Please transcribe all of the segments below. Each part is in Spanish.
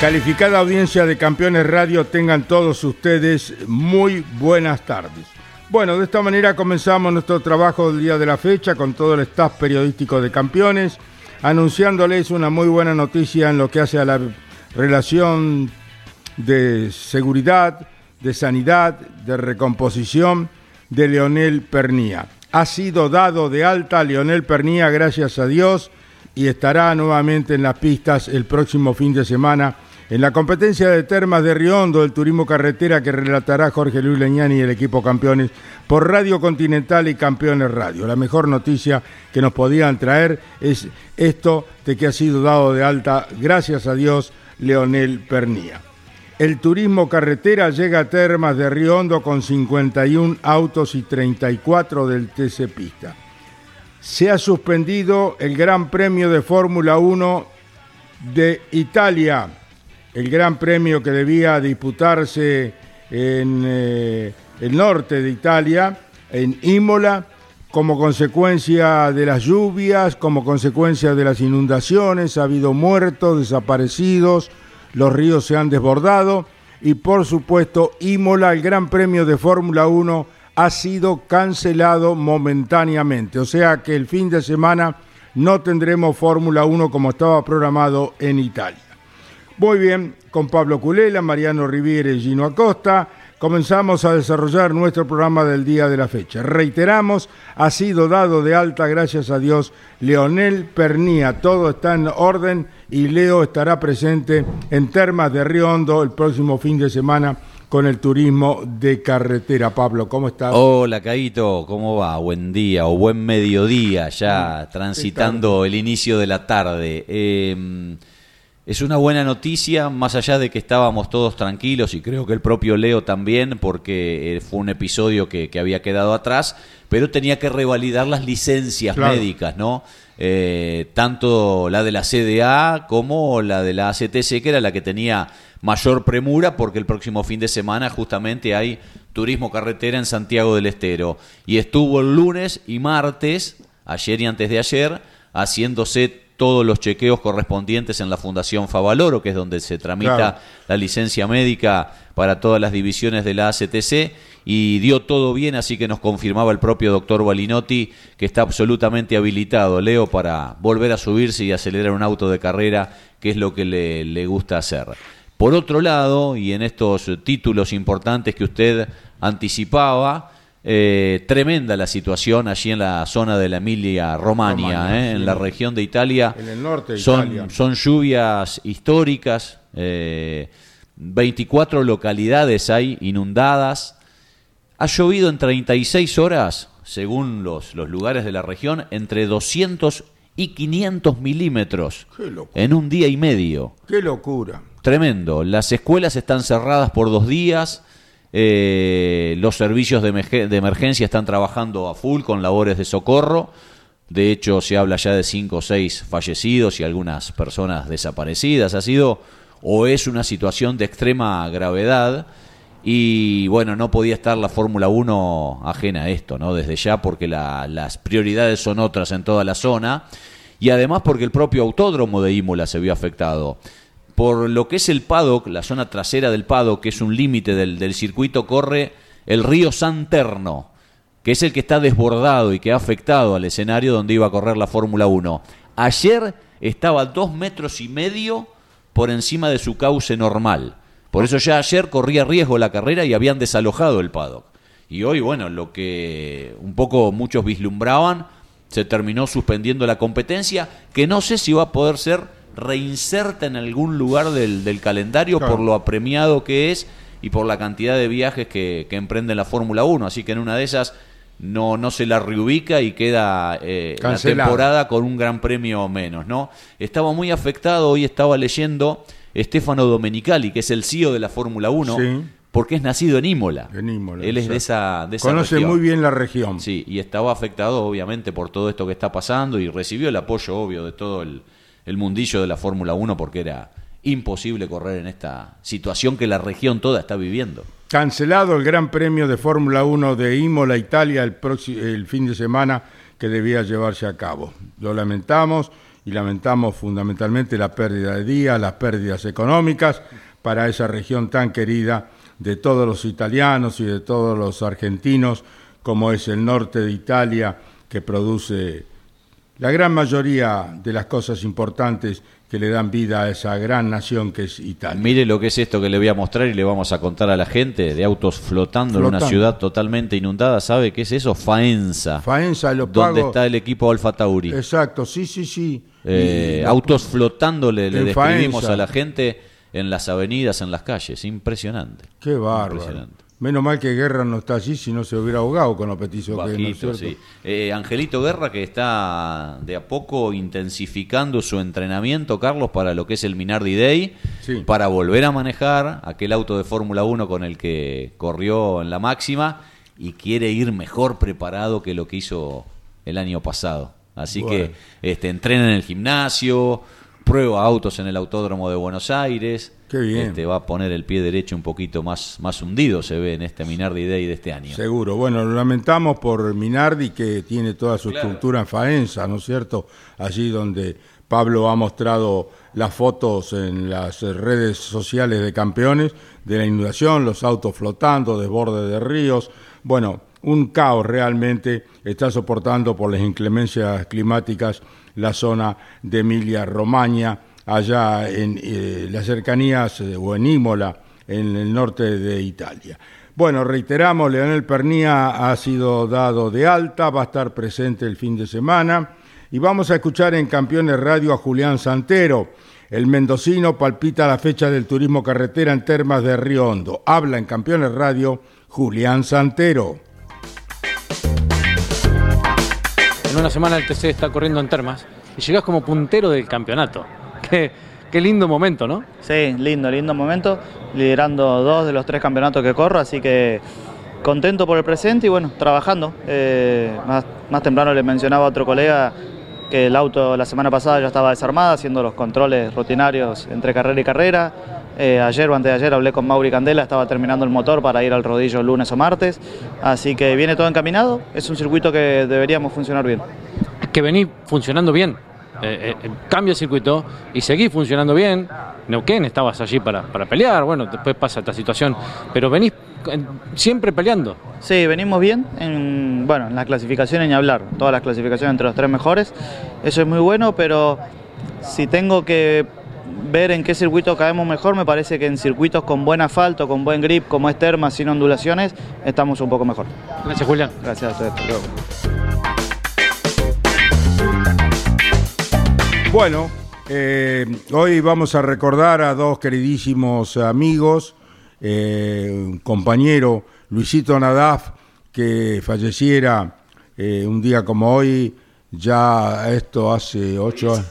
Calificada audiencia de Campeones Radio, tengan todos ustedes muy buenas tardes. Bueno, de esta manera comenzamos nuestro trabajo del día de la fecha con todo el staff periodístico de Campeones, anunciándoles una muy buena noticia en lo que hace a la relación de seguridad, de sanidad, de recomposición de Leonel Pernía. Ha sido dado de alta Leonel Pernía, gracias a Dios, y estará nuevamente en las pistas el próximo fin de semana en la competencia de Termas de Riondo del Turismo Carretera que relatará Jorge Luis Leñani y el equipo campeones por Radio Continental y Campeones Radio. La mejor noticia que nos podían traer es esto de que ha sido dado de alta, gracias a Dios, Leonel Pernía. El turismo carretera llega a Termas de Río Hondo con 51 autos y 34 del TC Pista. Se ha suspendido el Gran Premio de Fórmula 1 de Italia el Gran Premio que debía disputarse en eh, el norte de Italia, en Imola, como consecuencia de las lluvias, como consecuencia de las inundaciones, ha habido muertos, desaparecidos, los ríos se han desbordado y por supuesto Imola, el Gran Premio de Fórmula 1, ha sido cancelado momentáneamente. O sea que el fin de semana no tendremos Fórmula 1 como estaba programado en Italia. Muy bien, con Pablo Culela, Mariano Riviere y Gino Acosta, comenzamos a desarrollar nuestro programa del día de la fecha. Reiteramos, ha sido dado de alta, gracias a Dios, Leonel Pernía. Todo está en orden y Leo estará presente en Termas de Río Hondo el próximo fin de semana con el turismo de carretera. Pablo, ¿cómo estás? Hola, Caito, ¿cómo va? Buen día o buen mediodía, ya transitando el inicio de la tarde. Eh, es una buena noticia, más allá de que estábamos todos tranquilos y creo que el propio Leo también, porque eh, fue un episodio que, había quedado atrás, pero tenía que revalidar las licencias médicas, ¿no? Eh, tanto la de la CDA como la de la ACTC, que era la que tenía mayor premura, porque el próximo fin de semana justamente hay turismo carretera en Santiago del Estero. Y estuvo el lunes y martes, ayer y antes de ayer, haciéndose todos los chequeos correspondientes en la Fundación Favaloro, que es donde se tramita la licencia médica para todas las divisiones de la ACTC, y dio todo bien, así que nos confirmaba el propio doctor Balinotti que está absolutamente habilitado, Leo, para volver a subirse y acelerar un auto de carrera, que es lo que le, le gusta hacer. Por otro lado, y en estos títulos importantes que usted anticipaba, eh, tremenda la situación allí en la zona de la Emilia Romagna, eh, en la región de Italia. En el norte de son, Italia. Son lluvias históricas, 24 eh, localidades hay inundadas. Ha llovido en 36 horas, según los, los lugares de la región, entre 200 y 500 milímetros en un día y medio. ¡Qué locura! Tremendo. Las escuelas están cerradas por dos días. Eh, los servicios de, emergencia están trabajando a full con labores de socorro. De hecho, se habla ya de cinco o seis fallecidos y algunas personas desaparecidas. Ha sido o es una situación de extrema gravedad. Y bueno, no podía estar la Fórmula 1 ajena a esto, ¿no? Desde ya, porque las prioridades son otras en toda la zona. Y además porque el propio autódromo de Imola se vio afectado por lo que es el paddock, la zona trasera del paddock, que es un límite del, circuito, corre el río Santerno, que es el que está desbordado y que ha afectado al escenario donde iba a correr la Fórmula 1. Ayer estaba dos metros y medio por encima de su cauce normal. Por eso ya ayer corría riesgo la carrera y habían desalojado el paddock. Y hoy, bueno, lo que un poco muchos vislumbraban, se terminó suspendiendo la competencia, que no sé si va a poder ser reinserta en algún lugar del, calendario por lo apremiado que es y por la cantidad de viajes que, que emprende la Fórmula 1. Así que en una de esas no, no se la reubica y queda eh, la temporada con un gran premio menos, ¿no? Estaba muy afectado, hoy estaba leyendo Stefano Domenicali, que es el CEO de la Fórmula 1, porque es nacido en Imola. En Imola Él es de esa, de Conoce muy bien la región. Sí, y estaba afectado obviamente por todo esto que está pasando y recibió el apoyo obvio de todo el, el mundillo de la Fórmula 1 porque era imposible correr en esta situación que la región toda está viviendo. Cancelado el Gran Premio de Fórmula 1 de Imola, Italia, el, fin de semana que debía llevarse a cabo. Lo lamentamos y lamentamos fundamentalmente la pérdida de días, las pérdidas económicas para esa región tan querida de todos los italianos y de todos los argentinos, como es el norte de Italia, que produce la gran mayoría de las cosas importantes que le dan vida a esa gran nación que es Italia. Mire lo que es esto que le voy a mostrar y le vamos a contar a la gente de autos flotando, en una ciudad totalmente inundada. ¿Sabe qué es eso? Faenza. Faenza, lo Donde está el equipo Alfa Tauri. Exacto, sí, sí, sí. Eh, autos flotando le, le describimos a la gente en las avenidas, en las calles. Impresionante. Qué bárbaro. Impresionante. Menos mal que Guerra no está allí, si no se hubiera ahogado con los petizos que sí. Eh, Angelito Guerra que está de a poco intensificando su entrenamiento, Carlos, para lo que es el Minardi Day, para volver a manejar aquel auto de Fórmula 1 con el que corrió en la máxima y quiere ir mejor preparado que lo que hizo el año pasado. Así que este, entrena en el gimnasio, prueba autos en el Autódromo de Buenos Aires. Qué bien. Este, va a poner el pie derecho un poquito más, más hundido, se ve en este Minardi Day de este año. Seguro. Bueno, lo lamentamos por Minardi, que tiene toda su estructura en Faenza, ¿no es cierto? Allí donde Pablo ha mostrado las fotos en las redes sociales de campeones de la inundación, los autos flotando, desborde de ríos. Bueno, un caos realmente está soportando por las inclemencias climáticas la zona de Emilia-Romagna, allá en eh, las cercanías eh, o en Imola, en el norte de Italia. Bueno, reiteramos, Leonel Pernía ha sido dado de alta, va a estar presente el fin de semana y vamos a escuchar en Campeones Radio a Julián Santero. El mendocino palpita la fecha del turismo carretera en Termas de Río Hondo. Habla en Campeones Radio Julián Santero. Una semana el TC está corriendo en Termas y llegas como puntero del campeonato. Qué, qué lindo momento, ¿no? Sí, lindo, lindo momento. Liderando dos de los tres campeonatos que corro, así que contento por el presente y bueno, trabajando. Eh, más, más temprano le mencionaba a otro colega que el auto la semana pasada ya estaba desarmada, haciendo los controles rutinarios entre carrera y carrera. Eh, ayer o antes de ayer hablé con Mauri Candela, estaba terminando el motor para ir al rodillo lunes o martes, así que viene todo encaminado, es un circuito que deberíamos funcionar bien. Que venís funcionando bien, eh, eh, cambia el circuito y seguís funcionando bien. Neuquén estabas allí para, para pelear, bueno, después pasa esta situación, pero venís siempre peleando. Sí, venimos bien, en, bueno, en las clasificaciones ni hablar, todas las clasificaciones entre los tres mejores, eso es muy bueno, pero si tengo que ver en qué circuito caemos mejor, me parece que en circuitos con buen asfalto, con buen grip, como es Terma, sin ondulaciones, estamos un poco mejor. Gracias, Julián. Gracias a ustedes. Bueno, eh, hoy vamos a recordar a dos queridísimos amigos, eh, un compañero, Luisito Nadaf, que falleciera eh, un día como hoy, ya esto hace ocho años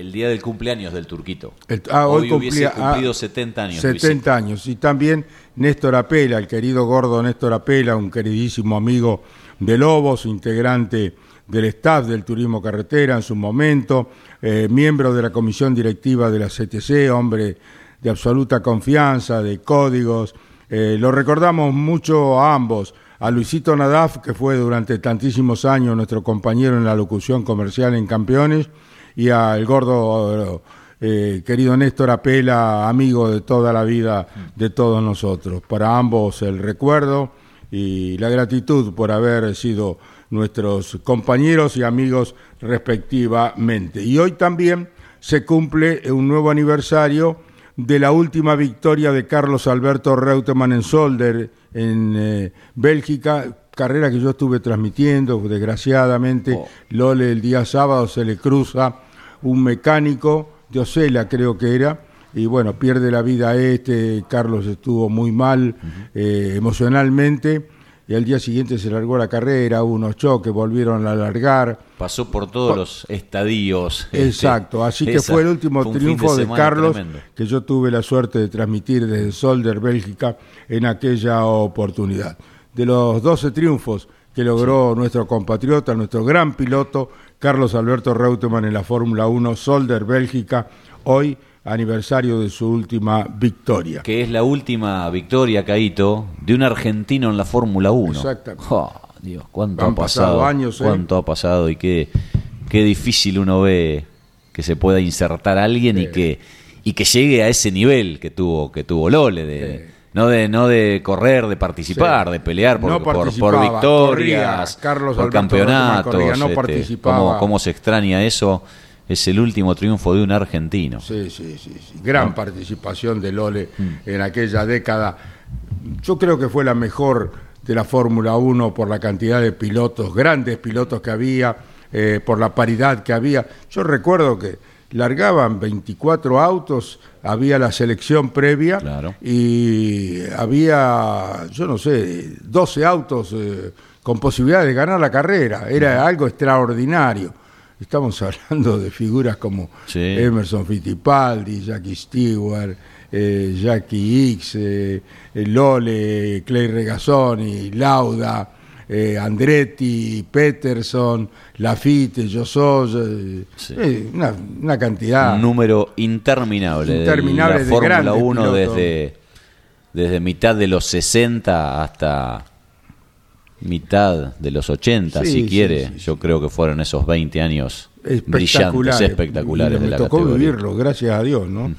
el día del cumpleaños del Turquito. ah, hoy, hubiese cumplido 70 años. 70 años. Y también Néstor Apela, el querido gordo Néstor Apela, un queridísimo amigo de Lobos, integrante del staff del Turismo Carretera en su momento, eh, miembro de la comisión directiva de la CTC, hombre de absoluta confianza, de códigos. Eh, lo recordamos mucho a ambos. A Luisito Nadaf, que fue durante tantísimos años nuestro compañero en la locución comercial en Campeones, y al gordo eh, querido Néstor Apela, amigo de toda la vida de todos nosotros. Para ambos el recuerdo y la gratitud por haber sido nuestros compañeros y amigos respectivamente. Y hoy también se cumple un nuevo aniversario de la última victoria de Carlos Alberto Reutemann en Solder, en eh, Bélgica, carrera que yo estuve transmitiendo, desgraciadamente, Oh. Lole el día sábado se le cruza un mecánico de Osela, creo que era, y bueno, pierde la vida este, Carlos estuvo muy mal eh, emocionalmente, y al día siguiente se largó la carrera, hubo unos choques, volvieron a largar, Pasó por todos los estadios. este, Exacto, así que esa- fue el último fue triunfo de, Carlos tremendo. que yo tuve la suerte de transmitir desde Solder, Bélgica, en aquella oportunidad. De los 12 triunfos que logró nuestro compatriota, nuestro gran piloto, Carlos Alberto Reutemann en la Fórmula 1, Solder, Bélgica, hoy aniversario de su última victoria. Que es la última victoria, Caito, de un argentino en la Fórmula 1. Exactamente. Jo, Dios, cuánto Han ha pasado. pasado años, ¿eh? Cuánto ha pasado y qué, qué difícil uno ve que se pueda insertar a alguien y que y que llegue a ese nivel que tuvo que tuvo Lole de no de no de correr, de participar, Sí. de pelear por, No por, victorias, corría. Carlos por Alberto campeonatos, corría, no este, participaba. cómo, cómo se extraña eso. Es el último triunfo de un argentino. Sí, sí, sí, sí. Gran participación de Lole en aquella década. Yo creo que fue la mejor de la Fórmula 1 por la cantidad de pilotos, grandes pilotos que había, eh, por la paridad que había. Yo recuerdo que largaban 24 autos, había la selección previa Claro. y había, yo no sé, 12 autos eh, con posibilidad de ganar la carrera. Era algo extraordinario. Estamos hablando de figuras como Sí. Emerson Fittipaldi, Jackie Stewart, eh, Jackie eh, eh, Lole, Clay Regazzoni, Lauda, eh, Andretti, Peterson, Lafitte, Josó, eh, Sí. eh, una, una cantidad. Un número interminable, Interminable de la Fórmula grandes 1 pilotos. desde, desde mitad de los 60 hasta mitad de los 80, Sí, si quiere. sí. Yo creo que fueron esos 20 años brillantes, espectaculares, espectaculares Y de me la tocó categoría. vivirlo, gracias a Dios, ¿no?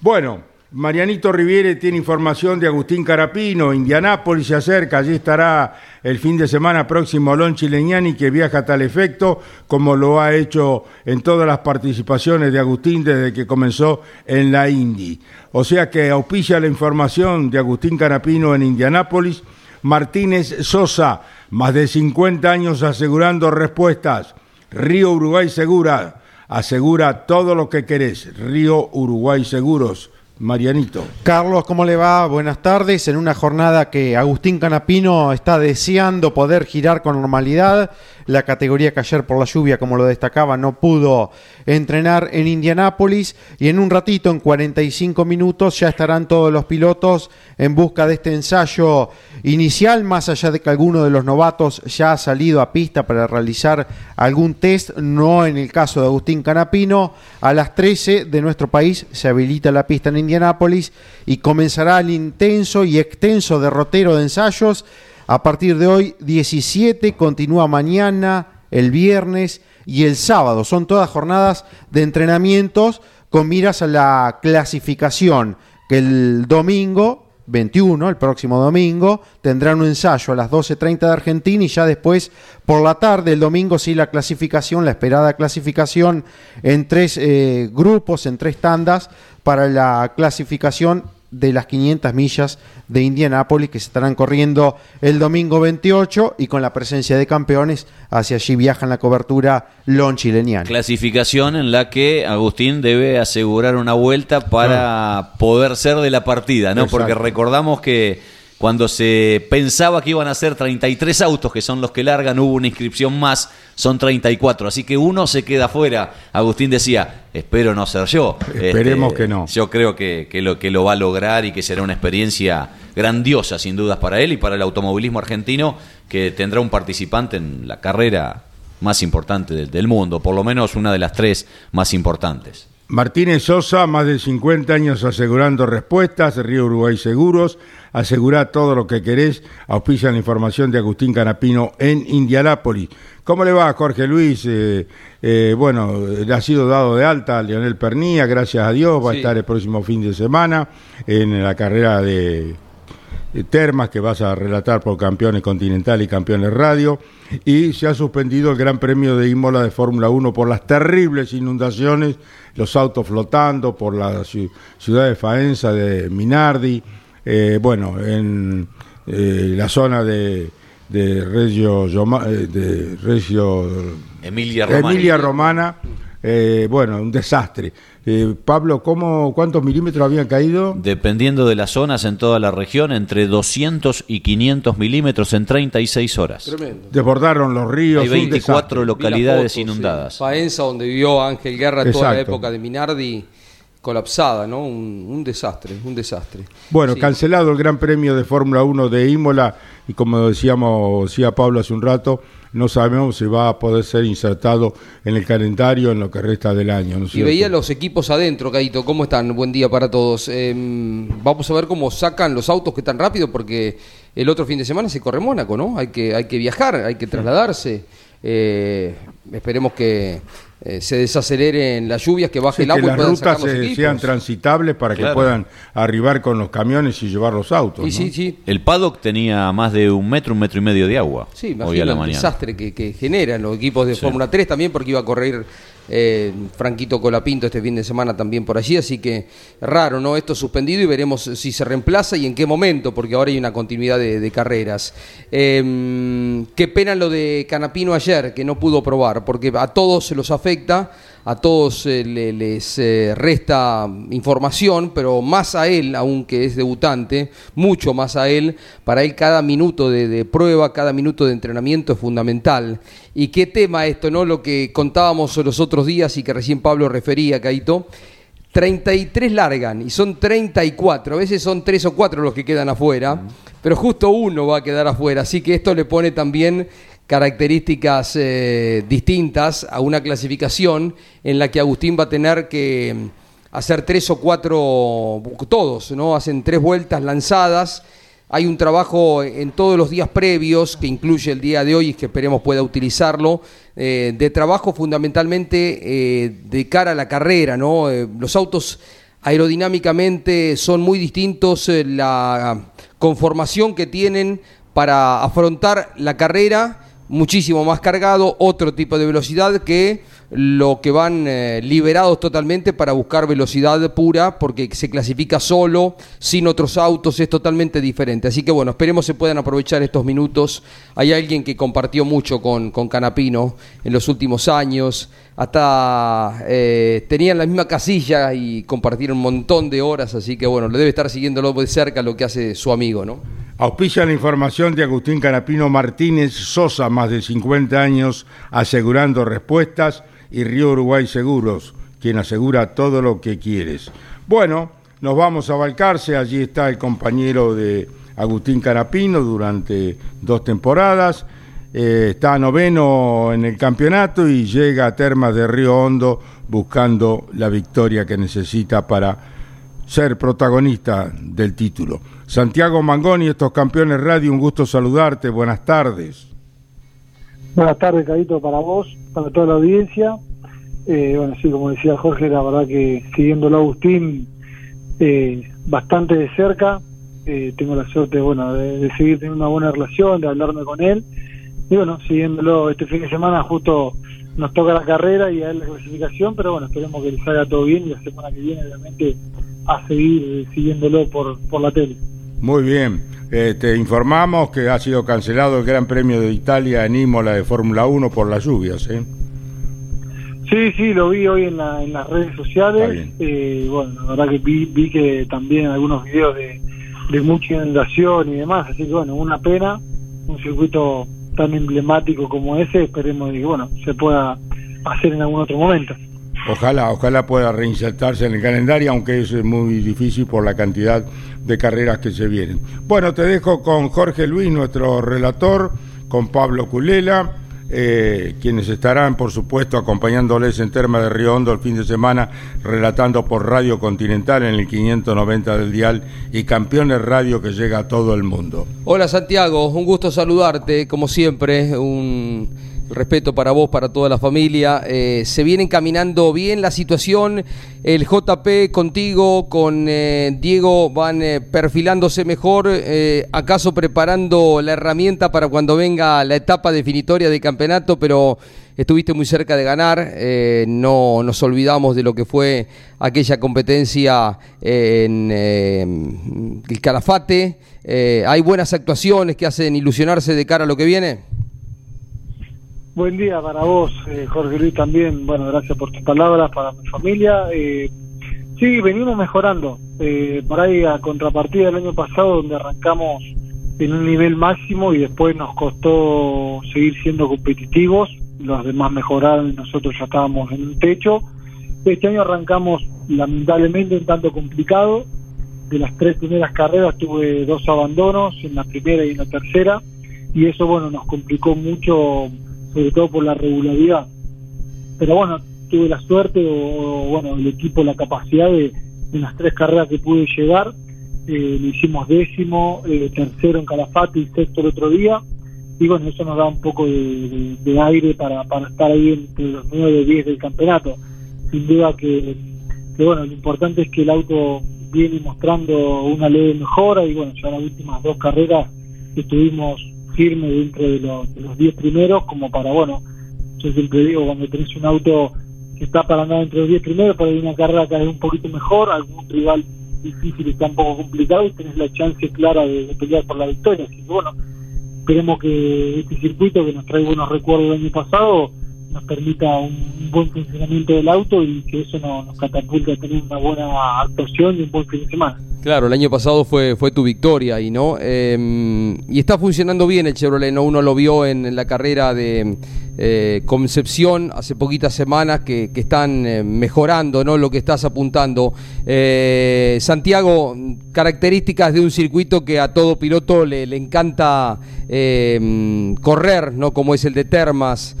Bueno, Marianito Riviere tiene información de Agustín Carapino, Indianápolis se acerca, allí estará el fin de semana próximo Lon Chileñani que viaja a tal efecto, como lo ha hecho en todas las participaciones de Agustín desde que comenzó en la Indy. O sea que auspicia la información de Agustín Carapino en Indianápolis, Martínez Sosa, más de 50 años asegurando respuestas. Río Uruguay Segura, asegura todo lo que querés. Río Uruguay Seguros. Marianito. Carlos, ¿cómo le va? Buenas tardes. En una jornada que Agustín Canapino está deseando poder girar con normalidad. La categoría que ayer por la lluvia, como lo destacaba, no pudo entrenar en Indianápolis. Y en un ratito, en 45 minutos, ya estarán todos los pilotos en busca de este ensayo inicial, más allá de que alguno de los novatos ya ha salido a pista para realizar algún test, no en el caso de Agustín Canapino. A las 13 de nuestro país se habilita la pista en Indianápolis y comenzará el intenso y extenso derrotero de ensayos. A partir de hoy, 17, continúa mañana, el viernes y el sábado. Son todas jornadas de entrenamientos con miras a la clasificación, que el domingo 21, el próximo domingo, tendrán un ensayo a las 12.30 de Argentina y ya después por la tarde, el domingo, sí la clasificación, la esperada clasificación en tres eh, grupos, en tres tandas para la clasificación de las 500 millas de Indianápolis que se estarán corriendo el domingo 28 y con la presencia de campeones hacia allí viaja en la cobertura Lon Chileniano. Clasificación en la que Agustín debe asegurar una vuelta para poder ser de la partida, ¿no? Exacto. Porque recordamos que cuando se pensaba que iban a ser 33 autos, que son los que largan, hubo una inscripción más, son 34. Así que uno se queda fuera. Agustín decía, espero no ser yo. Este, Esperemos que no. Yo creo que, que lo, que lo va a lograr y que será una experiencia grandiosa, sin dudas, para él y para el automovilismo argentino, que tendrá un participante en la carrera más importante del, del mundo, por lo menos una de las tres más importantes. Martínez Sosa, más de 50 años asegurando respuestas, Río Uruguay Seguros, asegura todo lo que querés, auspicia la información de Agustín Canapino en Indianápolis. ¿Cómo le va, Jorge Luis? Eh, eh, bueno, ha sido dado de alta a Leonel Pernía, gracias a Dios, va a estar el próximo fin de semana en la carrera de Termas, que vas a relatar por campeones continental y campeones radio, y se ha suspendido el Gran Premio de Imola de Fórmula 1 por las terribles inundaciones, los autos flotando por la ciudad de Faenza, de Minardi, eh, bueno, en eh, la zona de, de Reggio, de Reggio Emilia Romana. Emilia Romana eh, bueno, un desastre. Eh, Pablo, ¿cómo, ¿cuántos milímetros habían caído? Dependiendo de las zonas en toda la región, entre 200 y 500 milímetros en 36 horas. Tremendo. Desbordaron los ríos. Hay 24 localidades inundadas. Faenza, donde vivió Ángel Guerra toda la época de Minardi colapsada, ¿no? Un, desastre, un desastre. Bueno, cancelado el Gran Premio de Fórmula 1 de Imola y como decíamos, decía Pablo hace un rato, no sabemos si va a poder ser insertado en el calendario en lo que resta del año. y veía los equipos adentro, Caito, ¿cómo están? Buen día para todos. Em, vamos a ver cómo sacan los autos que tan rápido, porque el otro fin de semana se corre Mónaco, ¿no? Hay que, hay que viajar, hay que trasladarse. Eh, esperemos que eh, se desaceleren las lluvias, que baje el agua que las rutas sean transitables para que puedan arribar con los camiones y llevar los autos. El paddock tenía más de un metro, un metro y medio de agua. Sí, hoy a la el desastre que, que, generan los equipos de Fórmula 3 también, porque iba a correr eh, Franquito Colapinto este fin de semana también por allí, así que raro, ¿no? Esto suspendido y veremos si se reemplaza y en qué momento, porque ahora hay una continuidad de, carreras. Em, qué pena lo de Canapino ayer, que no pudo probar, porque a todos se los afecta a todos eh, les eh, resta información, pero más a él, aunque es debutante, mucho más a él, para él cada minuto de, prueba, cada minuto de entrenamiento es fundamental. ¿Y qué tema esto, no? Lo que contábamos los otros días y que recién Pablo refería, Caito. 33 largan y son 34, a veces son 3 o 4 los que quedan afuera, pero justo uno va a quedar afuera, así que esto le pone también características eh, distintas a una clasificación en la que Agustín va a tener que mm, hacer tres o cuatro, todos, ¿no? Hacen tres vueltas lanzadas. Hay un trabajo en todos los días previos, que incluye el día de hoy y que esperemos pueda utilizarlo, eh, de trabajo fundamentalmente eh, de cara a la carrera, ¿no? los autos aerodinámicamente son muy distintos, la conformación que tienen para afrontar la carrera muchísimo más cargado, otro tipo de velocidad que lo que van eh, liberados totalmente para buscar velocidad pura porque se clasifica solo, sin otros autos, es totalmente diferente. Así que bueno, esperemos se puedan aprovechar estos minutos. Hay alguien que compartió mucho con, con Canapino en los últimos años, hasta eh, tenían la misma casilla y compartieron un montón de horas, así que bueno, le debe estar siguiéndolo de cerca lo que hace su amigo, ¿no? Auspicia la información de Agustín Canapino Martínez Sosa, más de 50 años asegurando respuestas, y Río Uruguay Seguros, quien asegura todo lo que quieres. Bueno, nos vamos a Balcarce, allí está el compañero de Agustín Canapino durante dos temporadas, eh, está noveno en el campeonato y llega a Termas de Río Hondo buscando la victoria que necesita para ser protagonista del título. Santiago Mangoni, estos campeones radio, un gusto saludarte, buenas tardes. Buenas tardes, Carito, para vos, para toda la audiencia. Eh, bueno, sí, como decía Jorge, la verdad que siguiéndolo Agustín eh, bastante de cerca, eh, tengo la suerte bueno, de, seguir teniendo una buena relación, de hablarme con él. Y bueno, siguiéndolo este fin de semana justo nos toca la carrera y a él la clasificación, pero bueno, esperemos que le salga todo bien y la semana que viene obviamente a seguir siguiéndolo por, por la tele. Muy bien. Eh, te informamos que ha sido cancelado el Gran Premio de Italia en Imola de Fórmula 1 por las lluvias. ¿eh? Sí, sí, lo vi hoy en, la, en las redes sociales. Eh, bueno, la verdad que vi, vi que también algunos videos de, de mucha inundación y demás. Así que bueno, una pena. Un circuito tan emblemático como ese, esperemos que bueno, se pueda hacer en algún otro momento. Ojalá, ojalá pueda reinsertarse en el calendario, aunque es muy difícil por la cantidad de carreras que se vienen. Bueno, te dejo con Jorge Luis, nuestro relator, con Pablo Culela, eh, quienes estarán, por supuesto, acompañándoles en Terma de Río Hondo el fin de semana, relatando por Radio Continental en el 590 del Dial y Campeones Radio que llega a todo el mundo. Hola Santiago, un gusto saludarte, como siempre, un respeto para vos, para toda la familia. Eh, se viene encaminando bien la situación. El JP contigo, con eh, Diego, van eh, perfilándose mejor. ¿Acaso preparando la herramienta para cuando venga la etapa definitoria de campeonato? Pero estuviste muy cerca de ganar. no nos olvidamos de lo que fue aquella competencia en el Calafate. hay buenas actuaciones que hacen ilusionarse de cara a lo que viene. Buen día para vos, eh, Jorge Luis, también. Bueno, gracias por tus palabras, para mi familia. Eh, sí, venimos mejorando. Eh, por ahí, a contrapartida del año pasado, donde arrancamos en un nivel máximo y después nos costó seguir siendo competitivos. Los demás mejoraron y nosotros ya estábamos en un techo. Este año arrancamos, lamentablemente, un tanto complicado. De las tres primeras carreras tuve dos abandonos, en la primera y en la tercera. Y eso, bueno, nos complicó mucho sobre todo por la regularidad. Pero bueno, tuve la suerte o, bueno, el equipo la capacidad de, en las tres carreras que pude llegar, eh, lo hicimos décimo, eh, tercero en Calafate y sexto el otro día. Y bueno, eso nos da un poco de, aire para, para estar ahí entre los 9 y 10 del campeonato. Sin duda que, bueno, lo importante es que el auto viene mostrando una leve mejora y bueno, ya las últimas dos carreras estuvimos firme dentro de los 10 primeros, como para, bueno, yo siempre digo, cuando tenés un auto que está para andar entre los 10 primeros, para ir una carrera que es un poquito mejor, algún rival difícil está un poco complicado y tenés la chance clara de, pelear por la victoria. Así que, bueno, esperemos que este circuito que nos trae buenos recuerdos del año pasado nos permita un, buen funcionamiento del auto y que eso nos, catapulte a tener una buena actuación y un buen fin de semana. Claro, el año pasado fue, fue tu victoria y no em, y está funcionando bien el Chevrolet, ¿no? Uno lo vio en, la carrera de eh, Concepción hace poquitas semanas que, están eh, mejorando, ¿no? Lo que estás apuntando. Eh, Santiago, características de un circuito que a todo piloto le, le encanta em, correr, ¿no? Como es el de Termas.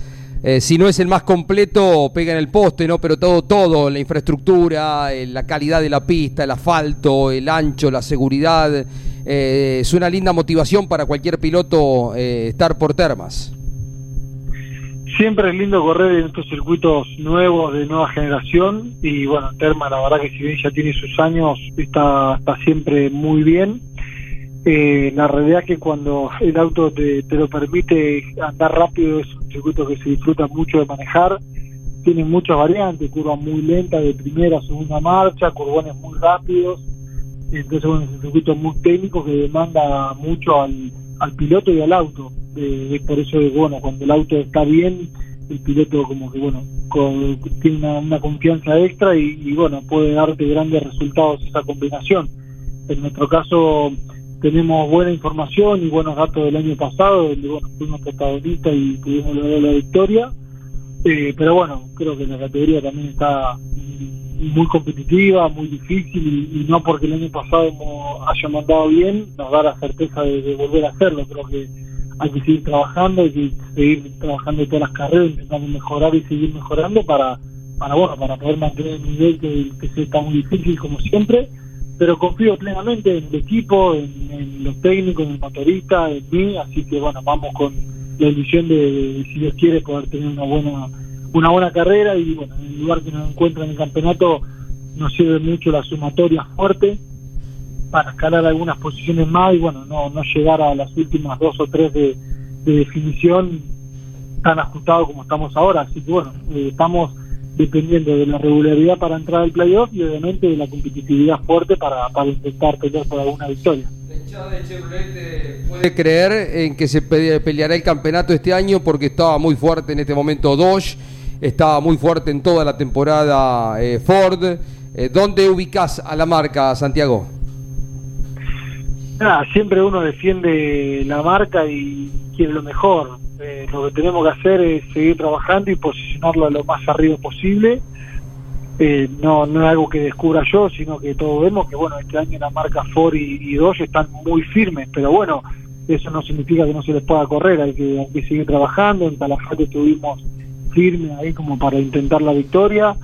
Eh, si no es el más completo, pega en el poste, ¿no? Pero todo, todo, la infraestructura, eh, la calidad de la pista, el asfalto, el ancho, la seguridad, eh, es una linda motivación para cualquier piloto estar por termas. Siempre es lindo correr en estos circuitos nuevos de nueva generación y bueno, Terma la verdad que si bien ya tiene sus años, está, siempre muy bien eh, la realidad que cuando el auto te, lo permite andar rápido es circuito que se disfruta mucho de manejar, tiene muchas variantes, curvas muy lentas de primera, segunda marcha, curbones muy rápidos, entonces bueno, es un circuito muy técnico que demanda mucho al, piloto y al auto, es por eso que bueno, cuando el auto está bien, el piloto como que bueno, tiene una, confianza extra y, y bueno, puede darte grandes resultados esa combinación. En nuestro caso tenemos buena información y buenos datos del año pasado, donde bueno, fuimos protagonistas y pudimos lograr la victoria. Eh, pero bueno, creo que la categoría también está muy competitiva, muy difícil y, no porque el año pasado haya mandado bien nos da la certeza de, volver a hacerlo. Creo que hay que seguir trabajando, hay que seguir trabajando todas las carreras, intentando mejorar y seguir mejorando para, para bueno, para poder mantener el nivel que, que está muy difícil como siempre pero confío plenamente en el equipo, en, los técnicos, en el motorista, en mí, así que bueno, vamos con la ilusión de, si Dios quiere, poder tener una buena una buena carrera y bueno, en el lugar que nos encuentra en el campeonato nos sirve mucho la sumatoria fuerte para escalar algunas posiciones más y bueno, no, no llegar a las últimas dos o tres de, definición tan ajustado como estamos ahora, así que bueno, eh, estamos dependiendo de la regularidad para entrar al playoff y obviamente de la competitividad fuerte para, para intentar pelear por alguna victoria. ¿Puede creer en que se peleará el campeonato este año porque estaba muy fuerte en este momento Dodge, estaba muy fuerte en toda la temporada eh, Ford? Eh, ¿Dónde ubicas a la marca, Santiago? siempre uno defiende la marca y quiere lo mejor eh, lo que tenemos que hacer es seguir trabajando y posicionarlo lo más arriba posible. Eh, no, no es algo que descubra yo, sino que todos vemos que bueno, este año la marca Ford y, y Dodge están muy firmes, pero bueno, eso no significa que no se les pueda correr, hay que, hay que seguir trabajando, en Calafate estuvimos firmes ahí como para intentar la victoria,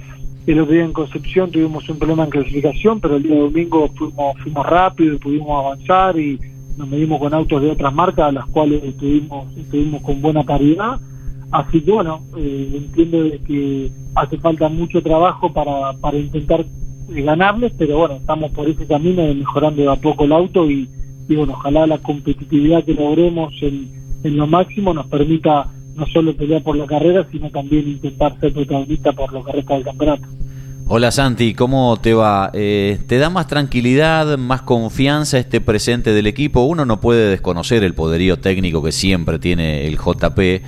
el otro día en Concepción tuvimos un problema en clasificación, pero el día domingo fuimos, fuimos rápido y pudimos avanzar y nos medimos con autos de otras marcas, las cuales estuvimos, estuvimos con buena paridad. Así que bueno, eh, entiendo de que hace falta mucho trabajo para, para intentar eh, ganarles, pero bueno, estamos por ese camino de mejorando a poco el auto y, y bueno, ojalá la competitividad que logremos en, en lo máximo nos permita no solo pelear por la carrera, sino también intentar ser protagonista por lo que resta del campeonato. Hola Santi, ¿cómo te va? Eh, ¿Te da más tranquilidad, más confianza este presente del equipo? Uno no puede desconocer el poderío técnico que siempre tiene el JP,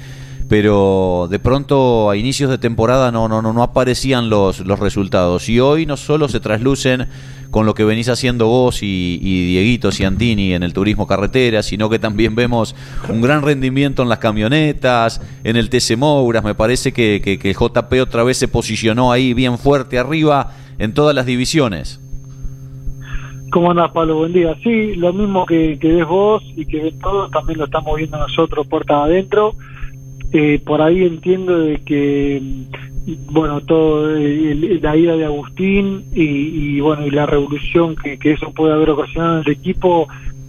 pero de pronto a inicios de temporada no, no, no, no aparecían los, los resultados y hoy no solo se traslucen con lo que venís haciendo vos y, y Dieguito Ciantini en el turismo carretera, sino que también vemos un gran rendimiento en las camionetas, en el TC Mouras, me parece que, que, JP otra vez se posicionó ahí bien fuerte arriba en todas las divisiones. ¿Cómo andás, Pablo? Buen día. Sí, lo mismo que, que ves vos y que ven todos, también lo estamos viendo nosotros puertas adentro. Eh, por ahí entiendo de que, bueno, todo el- la ida de Agustín y, y, bueno, y la revolución que, que eso puede haber ocasionado en el equipo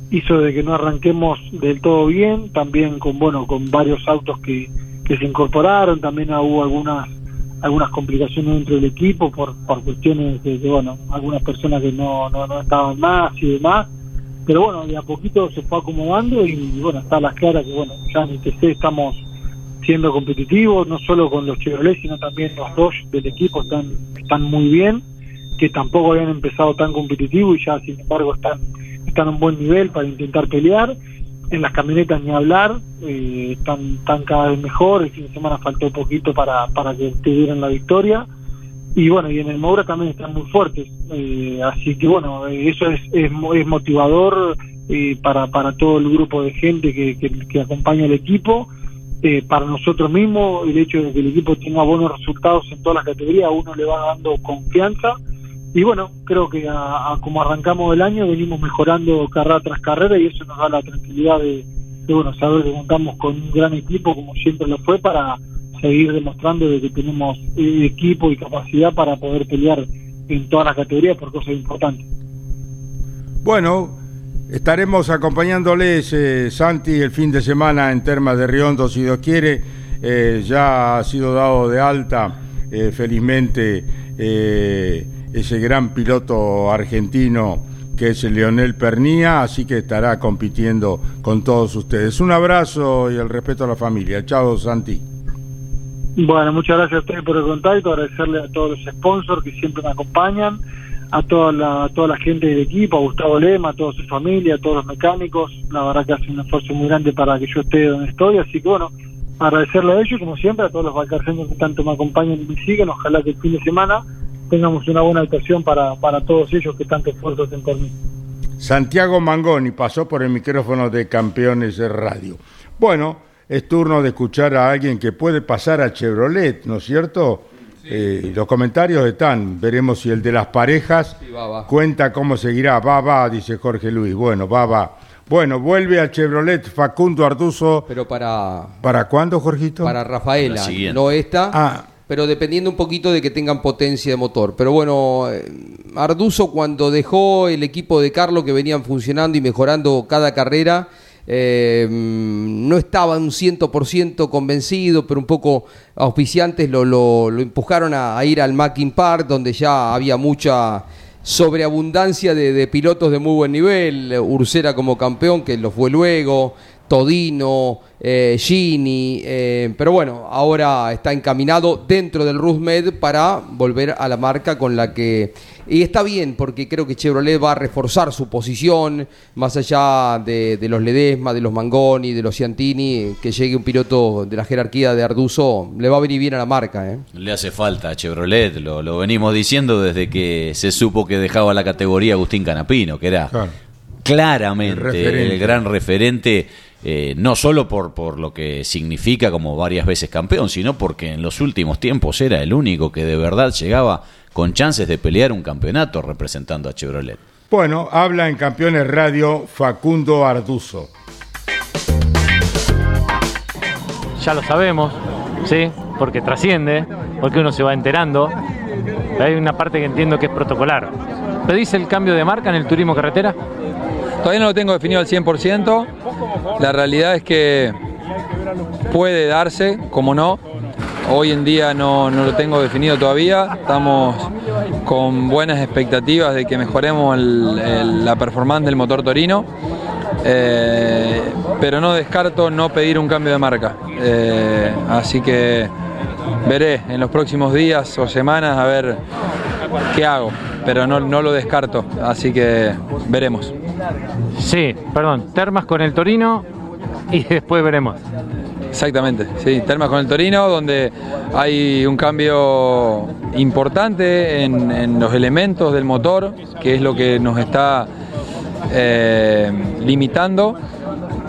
hizo de que no arranquemos del todo bien, también con, bueno, con varios autos que, que se incorporaron, también hubo algunas algunas complicaciones dentro del equipo por, por cuestiones de, bueno, algunas personas que no, no, no estaban más y demás, pero bueno, de a poquito se fue acomodando y bueno, está a las claras que bueno, ya en ITC estamos siendo competitivos, no solo con los Chevrolet, sino también los dos del equipo están, están muy bien, que tampoco habían empezado tan competitivos y ya sin embargo están, están a un buen nivel para intentar pelear. En las camionetas ni hablar, eh, están, están cada vez mejor, el fin de semana faltó poquito para, para que tuvieran la victoria. Y bueno, y en el Moura también están muy fuertes. Eh, así que bueno, eh, eso es, es, es motivador eh, para, para todo el grupo de gente que, que, que acompaña al equipo. Eh, para nosotros mismos, el hecho de que el equipo tenga buenos resultados en todas las categorías, a uno le va dando confianza. Y bueno, creo que a, como arrancamos el año, venimos mejorando carrera tras carrera y eso nos da la tranquilidad de, de, bueno, saber que contamos con un gran equipo, como siempre lo fue, para seguir demostrando de que tenemos eh, equipo y capacidad para poder pelear en todas las categorías por cosas importantes. Bueno, estaremos acompañándoles, eh, Santi, el fin de semana en Termas de Riondo, si Dios quiere. Eh, ya ha sido dado de alta, eh, felizmente, ese gran piloto argentino que es Leonel Pernía, así que estará compitiendo con todos ustedes. Un abrazo y el respeto a la familia. Chao, Santi. Bueno, muchas gracias a ustedes por el contacto, agradecerle a todos los sponsors que siempre me acompañan, a toda la, toda la gente del equipo, a Gustavo Lema, a toda su familia, a todos los mecánicos, la verdad que hacen un esfuerzo muy grande para que yo esté donde estoy, así que bueno, agradecerle a ellos, como siempre, a todos los balcarceños que tanto me acompañan y me siguen, ojalá que el fin de semana tengamos una buena actuación para, para todos ellos que tanto esfuerzo hacen por mí. Santiago Mangoni pasó por el micrófono de Campeones de Radio. Bueno, es turno de escuchar a alguien que puede pasar a Chevrolet, ¿no es cierto? Eh, los comentarios están, veremos si el de las parejas Sí, va, va. cuenta cómo seguirá. Va, va, dice Jorge Luis. Bueno, va, va. Bueno, vuelve a Chevrolet Facundo Arduzo. Pero para, ¿Para cuándo, Jorgito? para Rafaela, no esta. Ah. Pero dependiendo un poquito de que tengan potencia de motor. Pero bueno, eh, Arduzo cuando dejó el equipo de Carlos que venían funcionando y mejorando cada carrera, eh, no estaba un 100% convencido, pero un poco auspiciantes lo, lo- lo empujaron a, a ir al Mackin Park, donde ya había mucha sobreabundancia de, de pilotos de muy buen nivel. Ursera como campeón, que lo fue luego. Todino, eh, Gini, eh, pero bueno, ahora está encaminado dentro del Rusmed para volver a la marca con la que... Y está bien, porque creo que Chevrolet va a reforzar su posición, más allá de, de los Ledesma, de los Mangoni, de los Ciantini, que llegue un piloto de la jerarquía de Arduzo, le va a venir bien a la marca. ¿eh? Le hace falta a Chevrolet, lo, lo venimos diciendo desde que se supo que dejaba la categoría Agustín Canapino, que era Claro. claramente El gran referente, eh, no solo por, por lo que significa como varias veces campeón, sino porque en los últimos tiempos era el único que de verdad llegaba con chances de pelear un campeonato representando a Chevrolet. Bueno, habla en Campeones Radio Facundo Arduzo. ya lo sabemos, ¿sí? Porque trasciende, porque uno se va enterando. Hay una parte que entiendo que es protocolar. ¿Pedís el cambio de marca en el turismo carretera? Todavía no lo tengo definido al 100%. La realidad es que puede darse, como no. Hoy en día no, no lo tengo definido todavía. Estamos con buenas expectativas de que mejoremos la performance del motor Torino. Eh, pero no descarto no pedir un cambio de marca. Eh, así que veré en los próximos días o semanas a ver qué hago. Pero no, no lo descarto. Así que veremos. Sí, perdón, Termas con el Torino y después veremos. Exactamente, sí, Termas con el Torino, donde hay un cambio importante en, los elementos del motor, que es lo que nos está eh, limitando.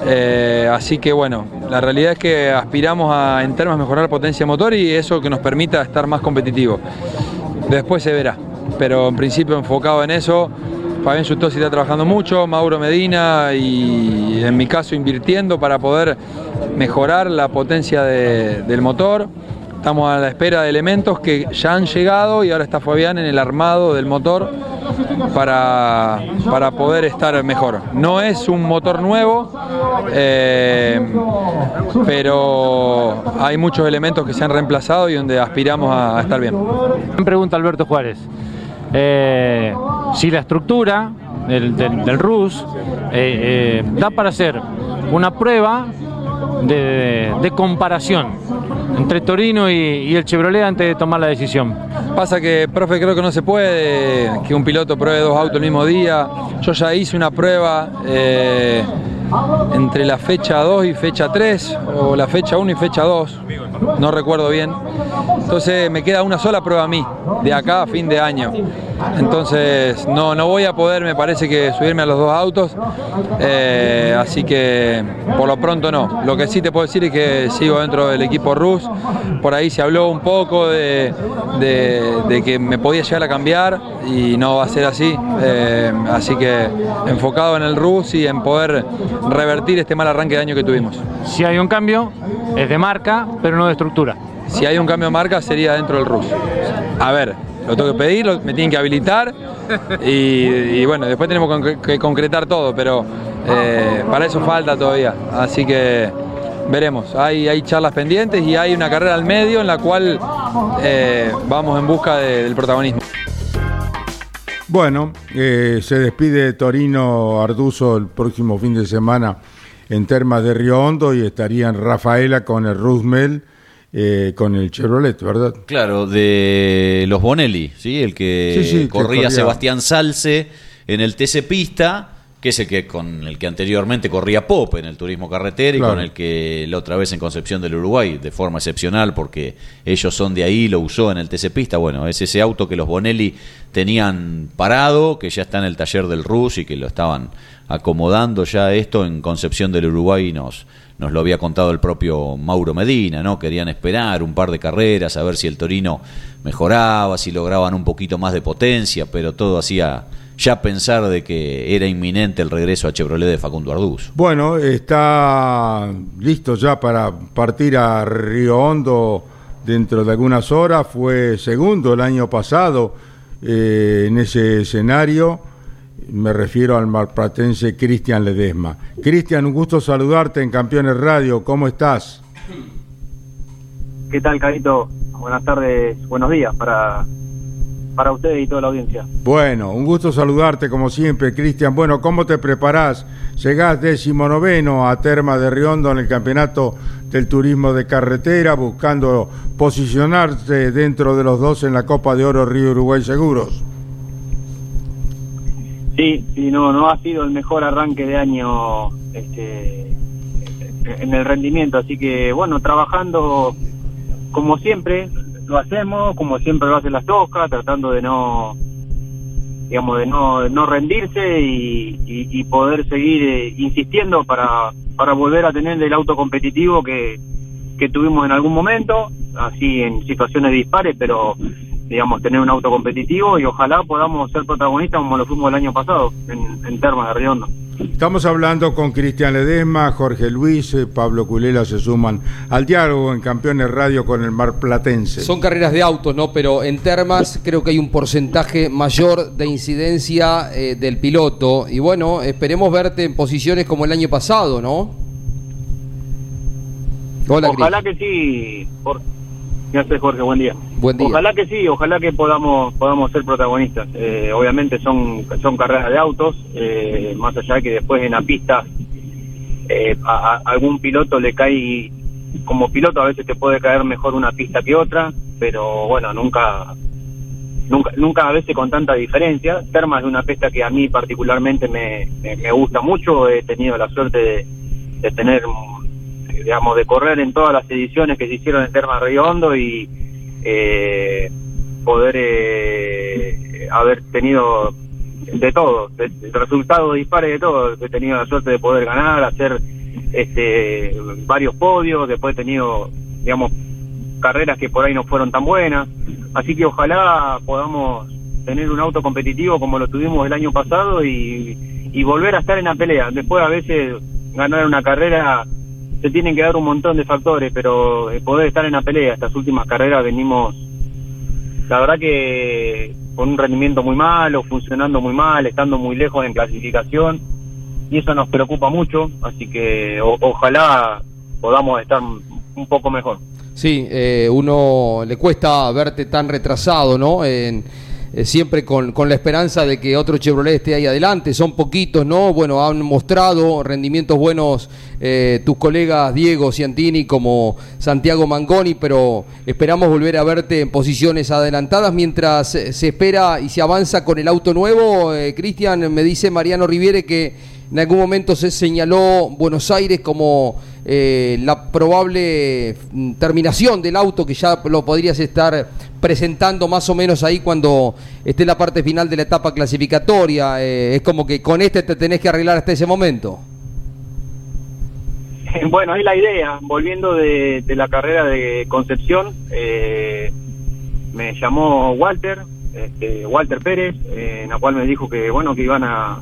Eh, así que bueno, la realidad es que aspiramos a en Termas mejorar potencia de motor y eso que nos permita estar más competitivo. Después se verá, pero en principio enfocado en eso. Fabián Sutosi está trabajando mucho, Mauro Medina y en mi caso invirtiendo para poder mejorar la potencia de- del motor. Estamos a la espera de elementos que ya han llegado y ahora está Fabián en el armado del motor para, para poder estar mejor. No es un motor nuevo, eh, pero hay muchos elementos que se han reemplazado y donde aspiramos a- a estar bien. Pregunta Alberto Juárez. Eh, si la estructura del, del, RUS eh, eh, da para hacer una prueba de, de comparación entre Torino y, y el Chevrolet antes de tomar la decisión. Pasa que, profe, creo que no se puede que un piloto pruebe dos autos el mismo día. Yo ya hice una prueba entre la fecha 2 y fecha 3, o la fecha 1 y fecha 2, no recuerdo bien. Entonces me queda una sola prueba a mí, de acá a fin de año. Entonces no, no voy a poder, me parece que subirme a los dos autos, eh, así que por lo pronto no. Lo que sí te puedo decir es que sigo dentro del equipo RUS, por ahí se habló un poco de, de- de que me podía llegar a cambiar y no va a ser así, Eh, así que enfocado en el RUS y en poder revertir este mal arranque de año que tuvimos. Si hay un cambio, es de marca, pero no de estructura. Si hay un cambio de marca sería dentro del RUS. A ver, lo tengo que pedir, me tienen que habilitar y, bueno, después tenemos que, concretar todo, pero eh, para eso falta todavía. Así que veremos. Hay, hay charlas pendientes y hay una carrera al medio en la cual eh, vamos en busca de- del protagonismo. Bueno, eh, se despide Torino Arduzo el próximo fin de semana en Termas de Río Hondo y estarían Rafaela con el Roosmel, eh, con el Chevrolet, ¿verdad? Claro, de los Bonelli, ¿sí? El que Sí, sí, que corría corría. Sebastián Salce en el TC Pista, que es el que con el que anteriormente corría Pop en el turismo carretera Claro. y con el que la otra vez en Concepción del Uruguay, de forma excepcional, porque ellos son de ahí, lo usó en el TC Pista. Bueno, es ese auto que los Bonelli tenían parado, que ya está en el taller del Rus y que lo estaban acomodando ya esto en Concepción del Uruguay y nos, nos lo había contado el propio Mauro Medina, ¿no? Querían esperar un par de carreras a ver si el Torino mejoraba, si lograban un poquito más de potencia, pero todo hacía ya pensar de que era inminente el regreso a Chevrolet de Facundo Arduz. Bueno, está listo ya para partir a Río Hondo dentro de algunas horas. Fue segundo el año pasado eh, en ese escenario. Me refiero al marplatense Cristian Ledesma. Cristian, un gusto saludarte en Campeones Radio. ¿Cómo estás? ¿Qué tal, Carito? Buenas tardes, buenos días para, para ustedes y toda la audiencia. Bueno, un gusto saludarte como siempre, Cristian. Bueno, ¿cómo te preparás? Llegás décimo noveno a Terma de Riondo en el campeonato del turismo de carretera, buscando posicionarse dentro de los dos en la Copa de Oro Río Uruguay Seguros. Sí, sí, no, no ha sido el mejor arranque de año este, en el rendimiento, así que bueno, trabajando como siempre lo hacemos, como siempre lo hacen las toscas, tratando de no, digamos, de no, no rendirse y, y- y poder seguir eh, insistiendo para, para volver a tener el auto competitivo que, que tuvimos en algún momento, así en situaciones dispares, pero digamos, tener un auto competitivo y ojalá podamos ser protagonistas como lo fuimos el año pasado en, en Termas de Riondo. Estamos hablando con Cristian Ledesma, Jorge Luis, eh, Pablo Culela se suman al diálogo en Campeones Radio con el Mar Platense. Son carreras de autos, ¿no? Pero en termas creo que hay un porcentaje mayor de incidencia eh, del piloto. Y bueno, esperemos verte en posiciones como el año pasado, ¿no? Hola, Ojalá que sí. Por... Gracias, Jorge. Buen día. Buen día. Ojalá que sí, ojalá que podamos podamos ser protagonistas. Eh, obviamente son son carreras de autos, eh, más allá de que después en la pista eh, a, a algún piloto le cae, como piloto a veces te puede caer mejor una pista que otra, pero bueno, nunca nunca nunca a veces con tanta diferencia. Terma es una pista que a mí particularmente me, me, me gusta mucho, he tenido la suerte de, de tener digamos, de correr en todas las ediciones que se hicieron en Terma Río Hondo y eh, poder eh, haber tenido de todo, de, de resultados dispares de todo. He tenido la suerte de poder ganar, hacer este varios podios, después he tenido, digamos, carreras que por ahí no fueron tan buenas. Así que ojalá podamos tener un auto competitivo como lo tuvimos el año pasado y, y volver a estar en la pelea. Después a veces ganar una carrera se tienen que dar un montón de factores, pero eh, poder estar en la pelea, estas últimas carreras venimos, la verdad que con un rendimiento muy malo, funcionando muy mal, estando muy lejos en clasificación, y eso nos preocupa mucho, así que o- ojalá podamos estar un poco mejor. Sí, eh, uno le cuesta verte tan retrasado, ¿no? En- eh, siempre con, con la esperanza de que otro Chevrolet esté ahí adelante. Son poquitos, ¿no? Bueno, han mostrado rendimientos buenos eh, tus colegas Diego Ciantini como Santiago Mangoni, pero esperamos volver a verte en posiciones adelantadas mientras eh, se espera y se avanza con el auto nuevo. Eh, Cristian, me dice Mariano Riviere que en algún momento se señaló Buenos Aires como eh, la probable mm, terminación del auto que ya lo podrías estar presentando más o menos ahí cuando esté la parte final de la etapa clasificatoria. Eh, es como que con este te tenés que arreglar hasta ese momento. Bueno, es la idea. Volviendo de, la carrera de Concepción, eh, me llamó Walter, este, Walter Pérez, eh, en la cual me dijo que bueno que iban a-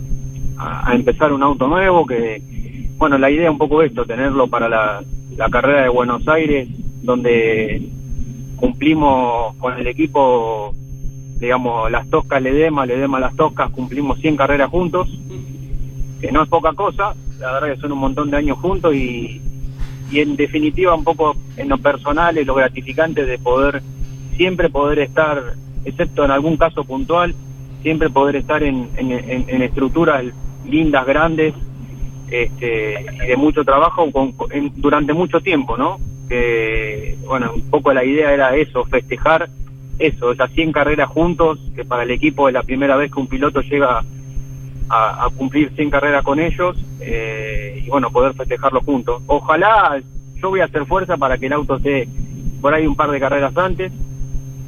a empezar un auto nuevo, que bueno la idea un poco esto, tenerlo para la, carrera de Buenos Aires, donde cumplimos con el equipo, digamos las toscas Ledema, Ledema las toscas, cumplimos 100 carreras juntos que no es poca cosa, la verdad que son un montón de años juntos y, y en definitiva un poco en lo personal es lo gratificante de poder, siempre poder estar, excepto en algún caso puntual, siempre poder estar en- en estructuras lindas, grandes, este, y de mucho trabajo con- durante mucho tiempo, ¿no? Que, bueno, un poco la idea era eso, festejar eso, esas 100 carreras juntos, que para el equipo es la primera vez que un piloto llega a, a cumplir 100 carreras con ellos eh, y bueno, poder festejarlo juntos. Ojalá, yo voy a hacer fuerza para que el auto esté por ahí un par de carreras antes.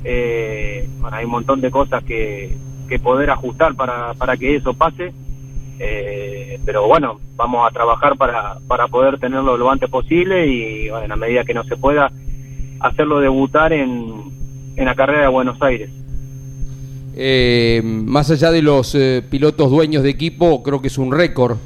Eh, bueno, hay un montón de cosas que, que poder ajustar para, para que eso pase. Eh, pero bueno, vamos a trabajar para, para poder tenerlo lo antes posible y bueno, en la medida que no se pueda, hacerlo debutar en, en la carrera de Buenos Aires. Eh, más allá de los eh, pilotos dueños de equipo, creo que es un récord.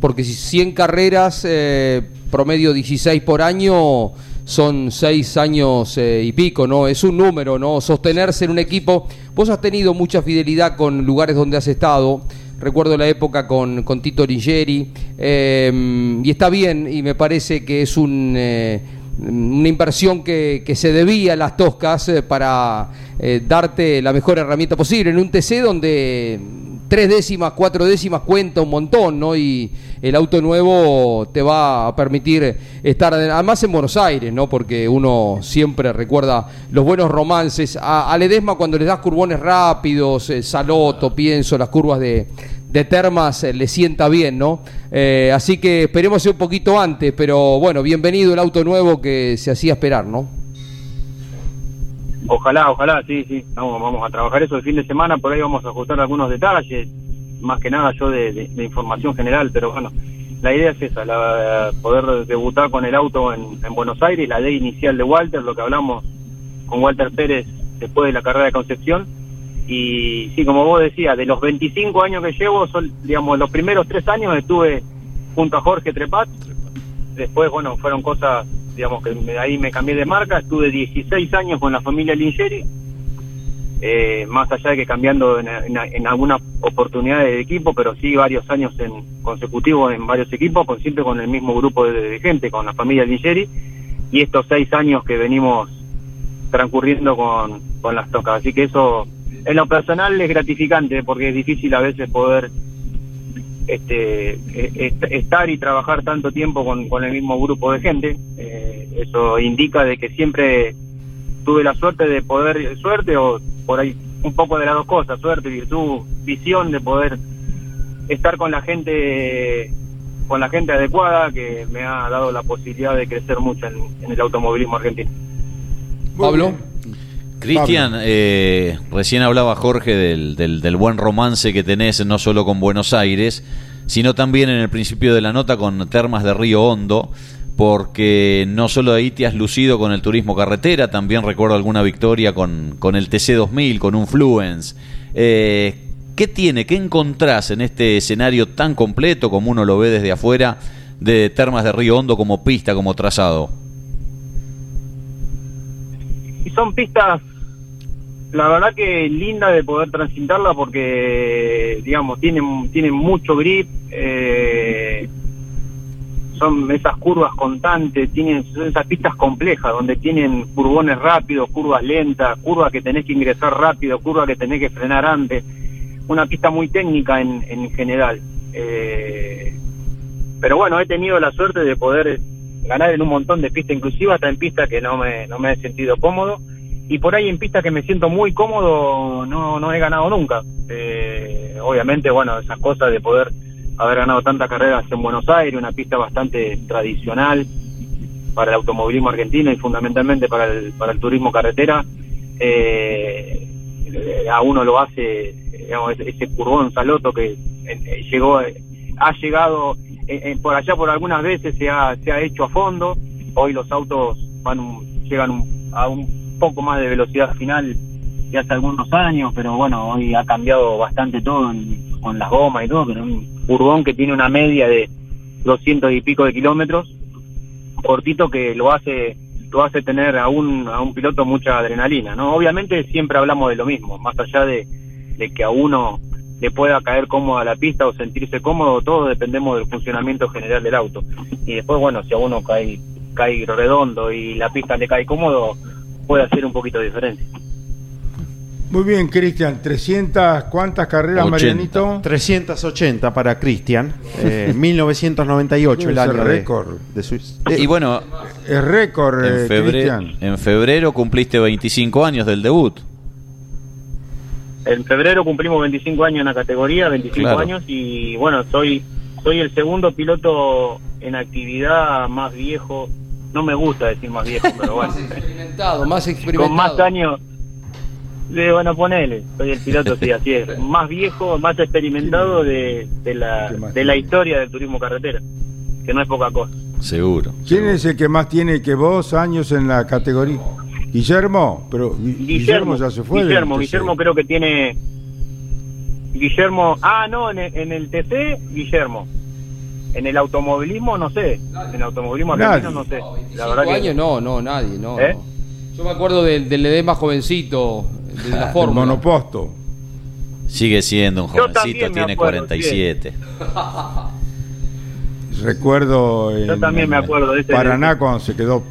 Porque si 100 carreras, eh, promedio 16 por año, son 6 años eh, y pico, ¿no? Es un número, ¿no? Sostenerse en un equipo. Vos has tenido mucha fidelidad con lugares donde has estado. Recuerdo la época con, con Tito Ligeri. eh, y está bien, y me parece que es un. eh, una inversión que, que se debía a las toscas eh, para eh, darte la mejor herramienta posible en un TC donde tres décimas, cuatro décimas cuenta un montón, ¿no? Y el auto nuevo te va a permitir estar, además en Buenos Aires, ¿no? Porque uno siempre recuerda los buenos romances. A, a Ledesma cuando les das curbones rápidos, eh, Saloto, pienso, las curvas de, de Termas eh, le sienta bien, ¿no? Eh, así que esperemos un poquito antes, pero bueno, bienvenido el auto nuevo que se hacía esperar, ¿no? Ojalá, ojalá, sí, sí. Vamos, vamos a trabajar eso el fin de semana, por ahí vamos a ajustar algunos detalles, más que nada yo de, de- información general, pero bueno, la idea es esa, la, poder debutar con el auto en, en Buenos Aires, la ley inicial de Walter, lo que hablamos con Walter Pérez después de la carrera de Concepción. Y sí, como vos decías, de los 25 años que llevo, son, digamos, los primeros tres años estuve junto a Jorge Trepat. Después, bueno, fueron cosas, digamos, que me- ahí me cambié de marca. Estuve 16 años con la familia Lingeri. Eh, más allá de que cambiando en, en, en algunas oportunidades de equipo, pero sí varios años en consecutivos en varios equipos, con, siempre con el mismo grupo de, gente, con la familia Lingeri. y estos seis años que venimos transcurriendo con, con las tocas. Así que eso, en lo personal, es gratificante porque es difícil a veces poder este, e- est- estar y trabajar tanto tiempo con, con el mismo grupo de gente. Eh, eso indica de que siempre tuve la suerte de poder, suerte o por ahí un poco de las dos cosas, suerte, virtud, visión de poder estar con la gente con la gente adecuada que me ha dado la posibilidad de crecer mucho en, en el automovilismo argentino. Pablo. Cristian, eh, recién hablaba Jorge del, del- del buen romance que tenés no solo con Buenos Aires, sino también en el principio de la nota con Termas de Río Hondo, porque no solo ahí te has lucido con el turismo carretera, también recuerdo alguna victoria con, con el TC2000, con un Fluence. Eh, ¿Qué tiene, qué encontrás en este escenario tan completo como uno lo ve desde afuera de Termas de Río Hondo como pista, como trazado? Y son pistas, la verdad que linda de poder transitarla porque, digamos, tienen, tienen mucho grip, eh, son esas curvas constantes, tienen son esas pistas complejas donde tienen curbones rápidos, curvas lentas, curvas que tenés que ingresar rápido, curvas que tenés que frenar antes. Una pista muy técnica en, en general. Eh, pero bueno, he tenido la suerte de poder ganar en un montón de pistas, inclusive hasta en pistas que no me, no me he sentido cómodo. Y por ahí en pistas que me siento muy cómodo no, no he ganado nunca. Eh, obviamente, bueno, esas cosas de poder haber ganado tantas carreras en Buenos Aires, una pista bastante tradicional para el automovilismo argentino y fundamentalmente para el, para el turismo carretera, eh, eh, a uno lo hace digamos, ese, curvón saloto que eh, llegó ha llegado eh, eh, por allá por algunas veces se ha, se ha hecho a fondo. Hoy los autos van llegan un- a un poco más de velocidad final que hace algunos años pero bueno hoy ha cambiado bastante todo en- con las gomas y todo pero un curvón que tiene una media de 200 y pico de kilómetros cortito que lo hace lo hace tener a un, a un piloto mucha adrenalina, ¿no? Obviamente siempre hablamos de lo mismo, más allá de, de que a uno le pueda caer cómoda la pista o sentirse cómodo, todos dependemos del funcionamiento general del auto. Y después, bueno, si a uno cae, cae redondo y la pista le cae cómodo, puede hacer un poquito de diferencia. Muy bien, Cristian. 300, ¿cuántas carreras, 80. Marianito? 380 para Cristian, eh, 1998 el año de, récord. de Suiza. Y bueno, Es récord, en eh, febrero, Cristian. en febrero cumpliste 25 años del debut. En febrero cumplimos 25 años en la categoría, 25 Claro. años, y bueno, soy, soy el segundo piloto en actividad más viejo. No me gusta decir más viejo, pero bueno. Más experimentado, más experimentado. con más años. Le van a ponerle, soy el piloto, sí, así es. Más viejo, más experimentado de, de, la, ¿Qué más de la tiene? historia del turismo carretera, que no es poca cosa. Seguro. ¿Quién seguro. es el que más tiene que vos años en la categoría? Guillermo, pero Gui- Guillermo, ya se fue. Guillermo. Guillermo creo que tiene. Guillermo, ah, no, en el, en el TC, Guillermo. En el automovilismo, no sé. En el automovilismo argentino, no sé. La verdad que. años no, no, nadie, no. ¿Eh? no. Yo me acuerdo del, del ED más jovencito, de la El Fórmula. monoposto. Sigue siendo un jovencito, tiene acuerdo, 47. Recuerdo en Yo también me acuerdo de ese- Paraná cuando se quedó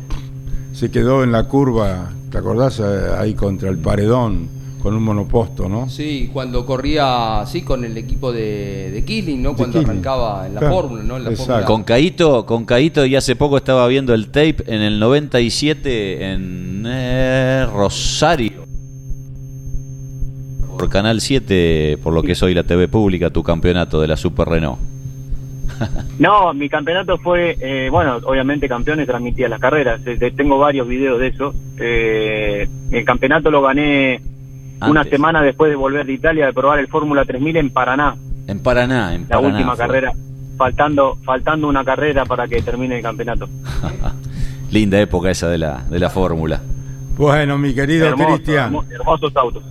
se quedó en la curva, ¿te acordás? Eh, Ahí contra el paredón con un monoposto, ¿no? Sí, cuando corría, sí, con el equipo de, de Killing, ¿no? Cuando Killing. arrancaba en la Claro, Fórmula, ¿no? En la. Fórmula. Con Caito, con Caito y hace poco estaba viendo el tape en el 97 en eh, Rosario. Por Canal 7, por lo que es hoy la TV pública, tu campeonato de la Super Renault. No, mi campeonato fue, eh, bueno, obviamente campeones transmitía las carreras. eh, tengo varios videos de eso. Eh, el campeonato lo gané una semana después de volver de Italia de probar el Fórmula 3000 en Paraná, En Paraná, en la Paraná. última fue. carrera, faltando faltando una carrera para que termine el campeonato. Linda época esa de la, de la fórmula. Bueno, mi querido Cristian, hermo- hermosos autos.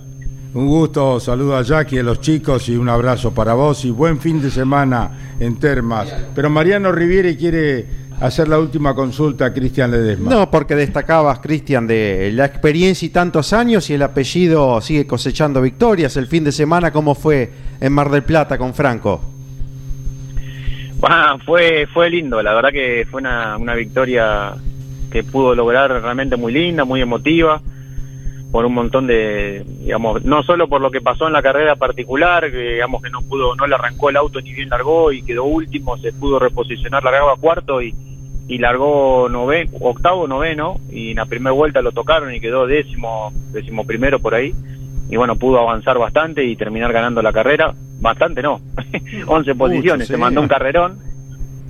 Un gusto, saludo a Jackie, a los chicos y un abrazo para vos y buen fin de semana en Termas. Pero Mariano Riviere quiere hacer la última consulta a Cristian Ledesma. No, porque destacabas, Cristian, de la experiencia y tantos años y el apellido sigue cosechando victorias. El fin de semana, ¿cómo fue en Mar del Plata con Franco? Ah, fue fue lindo, la verdad que fue una, una victoria que pudo lograr realmente muy linda, muy emotiva, por un montón de, digamos, no solo por lo que pasó en la carrera particular, que digamos que no pudo, no le arrancó el auto ni bien largó y quedó último, se pudo reposicionar, largaba cuarto y, y largó nove, octavo, noveno, y en la primera vuelta lo tocaron y quedó décimo, décimo primero por ahí, y bueno, pudo avanzar bastante y terminar ganando la carrera, bastante no, 11 posiciones, sí. se mandó un carrerón,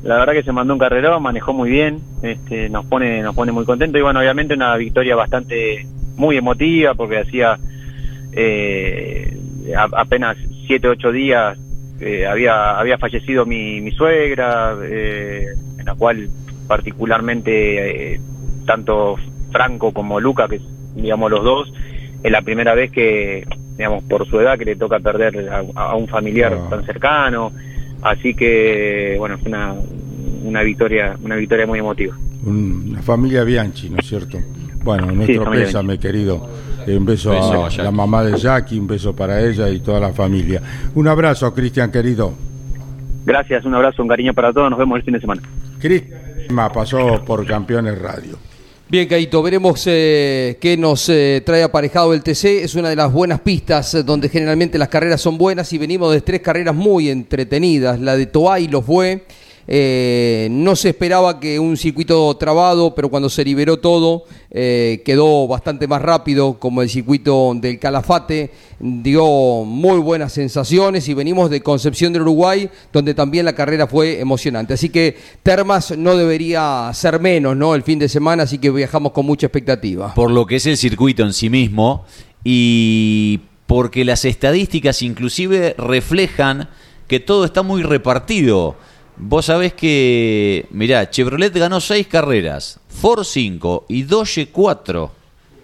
la verdad que se mandó un carrerón, manejó muy bien, este, nos pone, nos pone muy contento. Y bueno, obviamente una victoria bastante muy emotiva porque hacía eh, a- apenas siete ocho días eh, había había fallecido mi, mi suegra eh, en la cual particularmente eh, tanto Franco como Luca que digamos los dos es la primera vez que digamos por su edad que le toca perder a, a un familiar Ah. tan cercano así que bueno fue una una victoria una victoria muy emotiva Un- una familia Bianchi, ¿no es cierto? Bueno, nuestro familia pésame, querido. Un beso, Beso a la mamá de Jackie, un beso para ella y toda la familia. Un abrazo, Cristian, querido. gracias un abrazo un cariño para todos nos vemos el fin de semana Cristian pasó por Campeones Radio. Bien, Caito, veremos eh, qué nos eh, trae aparejado el TC. Es una de las buenas pistas eh, donde generalmente las carreras son buenas y venimos de tres carreras muy entretenidas. La de Toay lo fue. Eh, no se esperaba que un circuito trabado, pero cuando se liberó todo eh, quedó bastante más rápido, como el circuito del Calafate, dio muy buenas sensaciones y venimos de Concepción del Uruguay, donde también la carrera fue emocionante. Así que Termas no debería ser menos, ¿no? El fin de semana, así que viajamos con mucha expectativa. por lo que es el circuito en sí mismo y porque las estadísticas inclusive reflejan que todo está muy repartido. Vos sabés que, mirá, Chevrolet ganó seis carreras, Ford 5 y Dodge 4.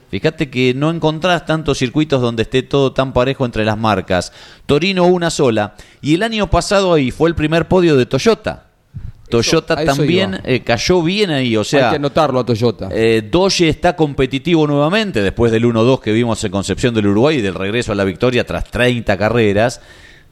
Fíjate que no encontrás tantos circuitos donde esté todo tan parejo entre las marcas. Torino una sola. Y el año pasado ahí fue el primer podio de Toyota. Toyota eso también eh, cayó bien ahí, o sea... Hay que anotarlo a Toyota. Eh, Doge está competitivo nuevamente después del 1-2 que vimos en Concepción del Uruguay y del regreso a la victoria tras 30 carreras.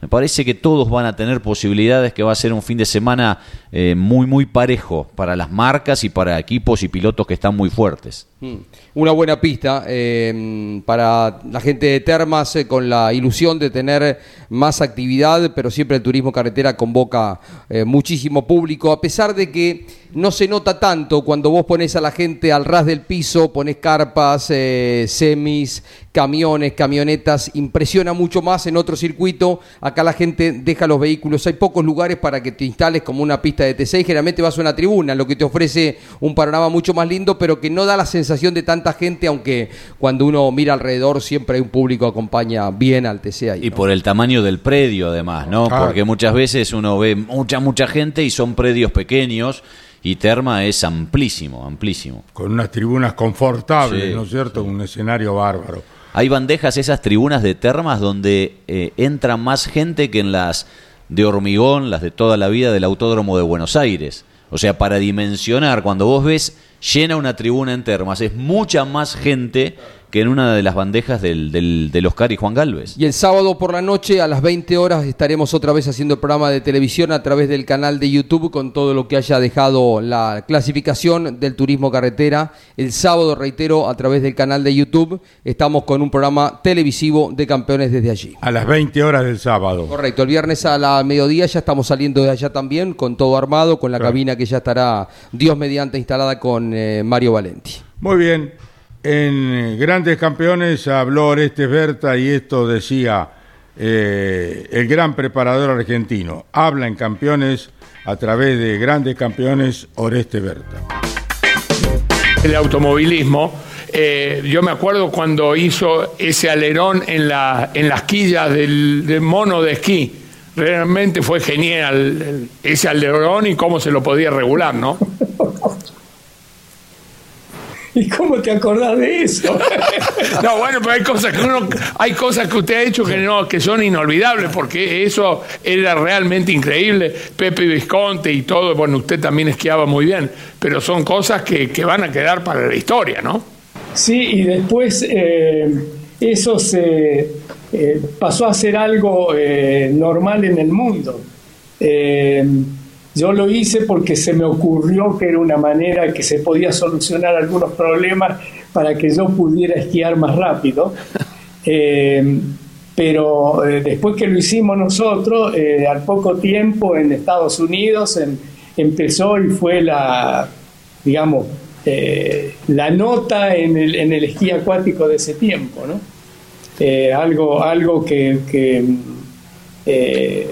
Me parece que todos van a tener posibilidades, que va a ser un fin de semana eh, muy, muy parejo para las marcas y para equipos y pilotos que están muy fuertes. Mm. Una buena pista eh, para la gente de Termas eh, con la ilusión de tener más actividad, pero siempre el turismo carretera convoca muchísimo público, a pesar de que no se nota tanto cuando vos pones a la gente al ras del piso, pones carpas, eh, semis, camiones, camionetas, impresiona mucho más en otro circuito. Acá la gente deja los vehículos, hay pocos lugares para que te instales como una pista de T6, generalmente vas a una tribuna, lo que te ofrece un panorama mucho más lindo, pero que no da la sensación de tanta gente, aunque cuando uno mira alrededor siempre hay un público que acompaña bien al TC ahí. Y por el tamaño del predio, además, ¿no? Claro. Porque muchas veces uno ve mucha, mucha gente y son predios pequeños y Terma es amplísimo, amplísimo. Con unas tribunas confortables, Sí, ¿no es cierto? Un escenario bárbaro. Hay bandejas, esas tribunas de termas, donde eh, entra más gente que en las de hormigón, las de toda la vida del Autódromo de Buenos Aires. O sea, para dimensionar, cuando vos ves llena una tribuna en termas, es mucha más gente que en una de las bandejas del, del, del Oscar y Juan Galvez. Y el sábado por la noche a las 20 horas estaremos otra vez haciendo el programa de televisión a través del canal de YouTube con todo lo que haya dejado la clasificación del turismo carretera. El sábado, reitero, a través del canal de YouTube estamos con un programa televisivo de campeones desde allí. A las 20 horas del sábado. Correcto, el viernes a la mediodía ya estamos saliendo de allá también con todo armado, con la Claro. cabina que ya estará Dios mediante instalada con eh, Mario Valenti. Muy bien. En eh, Grandes Campeones habló Orestes Berta y esto decía eh, el gran preparador argentino. Habla en campeones a través de Grandes Campeones Orestes Berta. el automovilismo. Eh, yo me acuerdo cuando hizo ese alerón en, la, en las quillas del, del mono de esquí. Realmente fue genial el- ese alerón y cómo se lo podía regular, ¿no? ¿Y cómo te acordás de eso? No, bueno, pero hay cosas que uno, hay cosas que usted ha hecho que no, que son inolvidables, porque eso era realmente increíble. Pepe Visconte y todo, bueno, usted también esquiaba muy bien, pero son cosas que, que van a quedar para la historia, ¿no? Sí, y después eh, eso se eh, pasó a ser algo eh, normal en el mundo. Yo lo hice porque se me ocurrió que era una manera que se podía solucionar algunos problemas para que yo pudiera esquiar más rápido. Eh, pero eh, después que lo hicimos nosotros, eh, al poco tiempo en Estados Unidos em- empezó y fue la, digamos, la nota en el, en el esquí acuático de ese tiempo, ¿no? Algo, algo que, que, eh,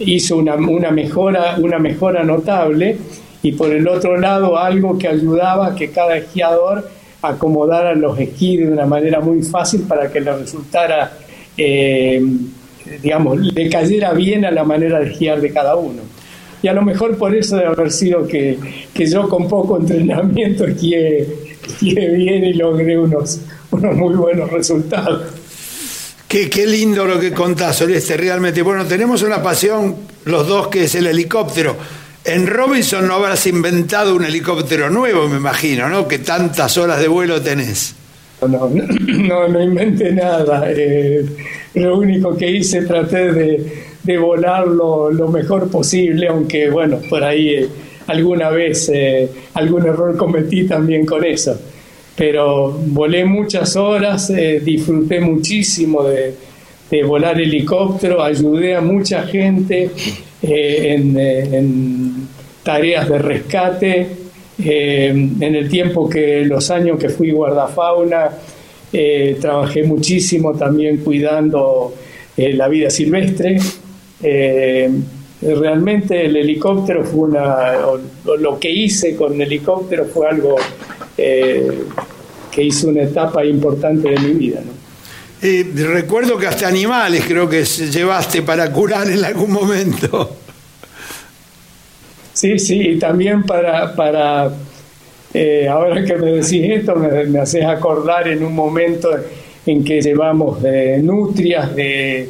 hizo una, mejora, una mejora notable y por el otro lado algo que ayudaba a que cada esquiador acomodara los esquís de una manera muy fácil para que le resultara, eh, digamos, le cayera bien a la manera de esquiar de cada uno. Y a lo mejor por eso debe haber sido que, que yo con poco entrenamiento esquié, esquié bien y logré unos, unos muy buenos resultados. Qué, qué lindo lo que contás, Oreste, realmente. Bueno, tenemos una pasión los dos que es el helicóptero. En Robinson no habrás inventado un helicóptero nuevo, me imagino, ¿no? Que tantas horas de vuelo tenés. No, no, no, inventé nada. Eh, lo único que hice, traté de, de volar lo, lo, mejor posible, aunque, bueno, por ahí eh, alguna vez eh, algún error cometí también con eso. Pero volé muchas horas, eh, disfruté muchísimo de, volar helicóptero, ayudé a mucha gente en, en tareas de rescate. Eh, en el tiempo que los años que fui guardafauna, eh, trabajé muchísimo también cuidando eh, la vida silvestre. realmente el helicóptero fue una, lo que hice con el helicóptero fue algo que hizo una etapa importante de mi vida. ¿no? recuerdo que hasta animales creo que llevaste para curar en algún momento. Sí, sí, y también para, para eh, ahora que me decís esto, me, me, haces acordar en un momento en que llevamos de nutrias, de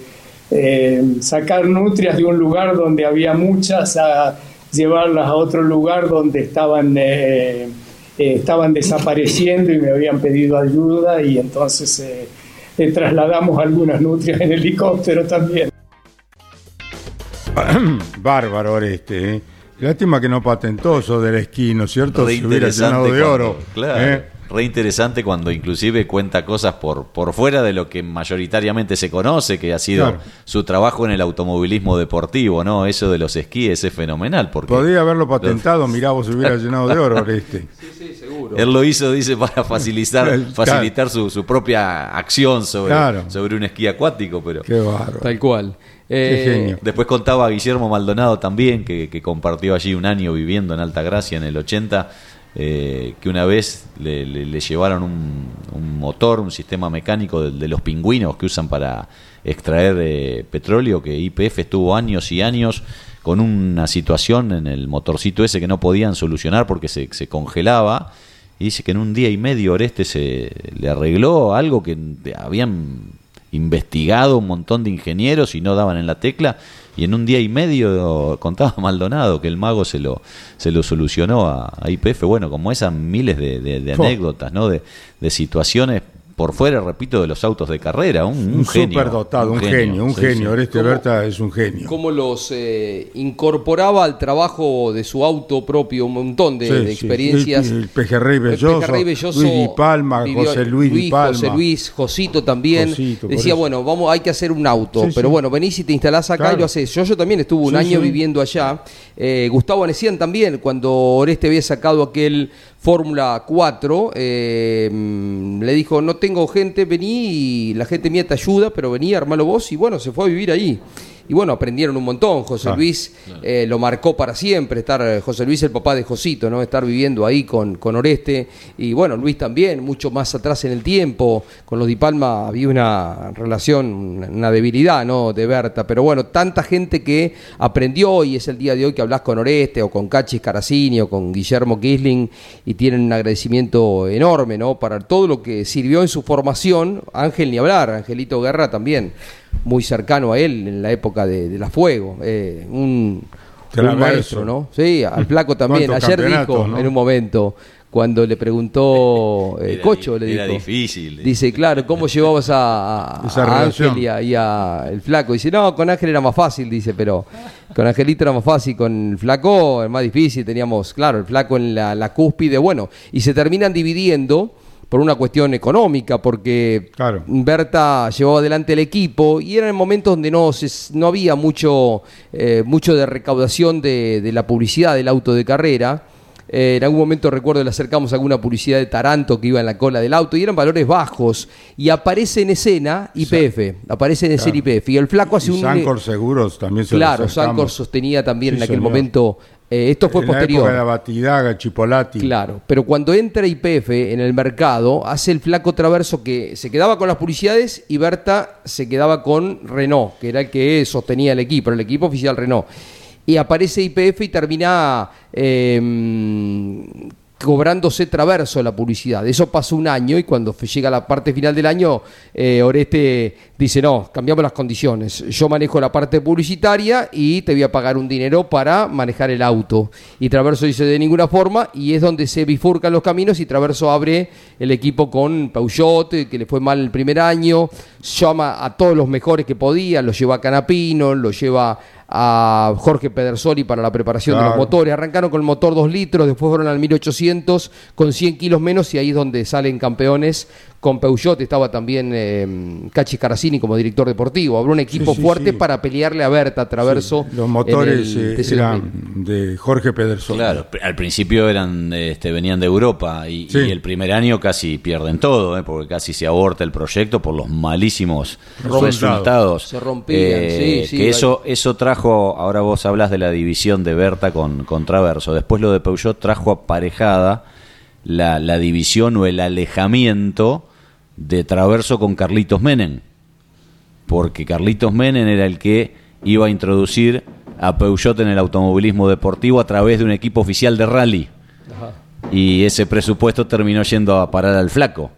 eh, sacar nutrias de un lugar donde había muchas a llevarlas a otro lugar donde estaban, eh, estaban desapareciendo y me habían pedido ayuda y entonces trasladamos algunas nutrias en helicóptero también. Bárbaro este, ¿eh? Lástima que no patentó eso del esquí, ¿no es cierto? Si hubiera llenado de cuando- oro. Claro. Re interesante cuando inclusive cuenta cosas por, por fuera de lo que mayoritariamente se conoce, que ha sido Claro. su trabajo en el automovilismo deportivo, ¿no? Eso de los esquíes es fenomenal. Porque Podría haberlo patentado, mirá, vos hubiera llenado de oro este. Él lo hizo, dice, para facilitar, facilitar su, su propia acción sobre, Claro. sobre un esquí acuático, pero... Qué bárbaro. Tal cual. Qué Eh, genio. Después contaba Guillermo Maldonado también, que, que compartió allí un año viviendo en Altagracia en el 80, eh, que una vez le, le- le llevaron un, motor, un sistema mecánico de, de los pingüinos que usan para extraer eh, petróleo, que IPF estuvo años y años con una situación en el motorcito ese que no podían solucionar porque se, se congelaba. Y dice que en un día y medio Oreste se le arregló algo que habían investigado un montón de ingenieros y no daban en la tecla y en un día y medio contaba Maldonado que el mago se lo se lo solucionó a, IPF bueno como esas miles de, de- de anécdotas no de, de situaciones por fuera repito de los autos de carrera un, un Un genio superdotado, un genio, un sí, sí. genio. Oreste ¿Cómo? Berta es un genio. cómo los eh, incorporaba al trabajo de su auto propio, un montón de, Sí, de sí. experiencias. El- el Pejerrey El Belloso, Pejerrey Belloso Luis Di Palma, vivió- José Luis Di Palma. José Luis, Josito también. Josito, Decía, bueno, vamos, hay que hacer un auto. Sí, pero sí. bueno, venís y te instalás acá Claro. y lo haces. Yo, yo también estuve un Sí, año sí. viviendo allá. Eh, Gustavo Anesian también, cuando Oreste había sacado aquel Fórmula 4, eh, mm, le dijo, no tengo gente, vení y la gente mía te ayuda, pero vení, armalo vos. Y bueno, se fue a vivir ahí. Y bueno, aprendieron un montón. José Claro. Luis eh, lo marcó para siempre, estar eh, José Luis el papá de Josito, ¿no? Estar viviendo ahí con, con Oreste. Y bueno, Luis también, mucho más atrás en el tiempo. Con los Di Palma había una relación, una- una debilidad, ¿no? De Berta. Pero bueno, tanta gente que aprendió y es el día de hoy que hablas con Oreste o con Cachis Caracini o con Guillermo Kisling y tienen un agradecimiento enorme, ¿no? Para todo lo que sirvió en su formación. Ángel ni hablar, Angelito Guerra también muy cercano a él en la época de, de la Fuego. Eh, un, maestro, ¿no? Sí, al flaco también. ¿Cuántos Ayer dijo no? en un momento, cuando le preguntó eh, Era Cocho, le era dijo. difícil. Dice, claro, ¿cómo llevabas a, a-. Ángel y a, y a el flaco? Dice, no, con Ángel era más fácil, dice, pero con Angelito era más fácil, con el flaco es más difícil, teníamos, claro, el flaco en la, la cúspide, bueno, y se terminan dividiendo por una cuestión económica, porque Berta llevaba adelante el equipo y eran momentos donde no, se- no había mucho, eh, mucho de recaudación de, de la publicidad del auto de carrera. Eh, en algún momento recuerdo le acercamos alguna publicidad de Taranto que iba en la cola del auto y eran valores bajos. Y aparece en escena YPF, aparece en escena Claro. YPF. Y el flaco hace Y un. Sancor Seguros también se Claro. Sancor sostenía también Sí, en aquel señor. momento. Eh, esto fue en la posterior. época de la Batidaga, Chipolati. Claro, pero cuando entra IPF en el mercado, hace el flaco traverso que se quedaba con las publicidades y Berta se quedaba con Renault, que era el que sostenía el equipo, el equipo oficial Renault. Y aparece IPF y termina eh, cobrándose traverso la publicidad. Eso pasó un año y cuando llega la parte final del año, eh, Oreste dice, no, cambiamos las condiciones. Yo manejo la parte publicitaria y te voy a pagar un dinero para manejar el auto. Y Traverso dice, de ninguna forma, y es donde se bifurcan los caminos y Traverso abre el equipo con Peugeot, que le fue mal el primer año, llama a todos los mejores que podía, lo lleva a Canapino, lo lleva a Jorge Pedersoli para la preparación de los motores. Arrancaron con el motor 2 litros, después fueron al 1800 con 100 kilos menos y ahí es donde salen campeones. Con Peugeot estaba también eh, Cachi Caracini como director deportivo. Habrá un equipo sí, fuerte sí. para pelearle a Berta Traverso. Los motores el eh, eran de Jorge Pederson. Claro, al principio eran, este, venían de Europa y, Sí. y el primer año casi pierden todo, ¿eh? porque casi se aborta el proyecto por los malísimos Resultados. resultados. Se rompían, Eh, sí, sí, que eso, eso trajo, ahora vos hablas de la división de Berta con, con Traverso, después lo de Peugeot trajo aparejada la, la división o el alejamiento de Traverso con Carlitos Menem, porque Carlitos Menem era el que iba a introducir a Peugeot en el automovilismo deportivo a través de un equipo oficial de rally. Ajá. Y ese presupuesto terminó yendo a parar al flaco.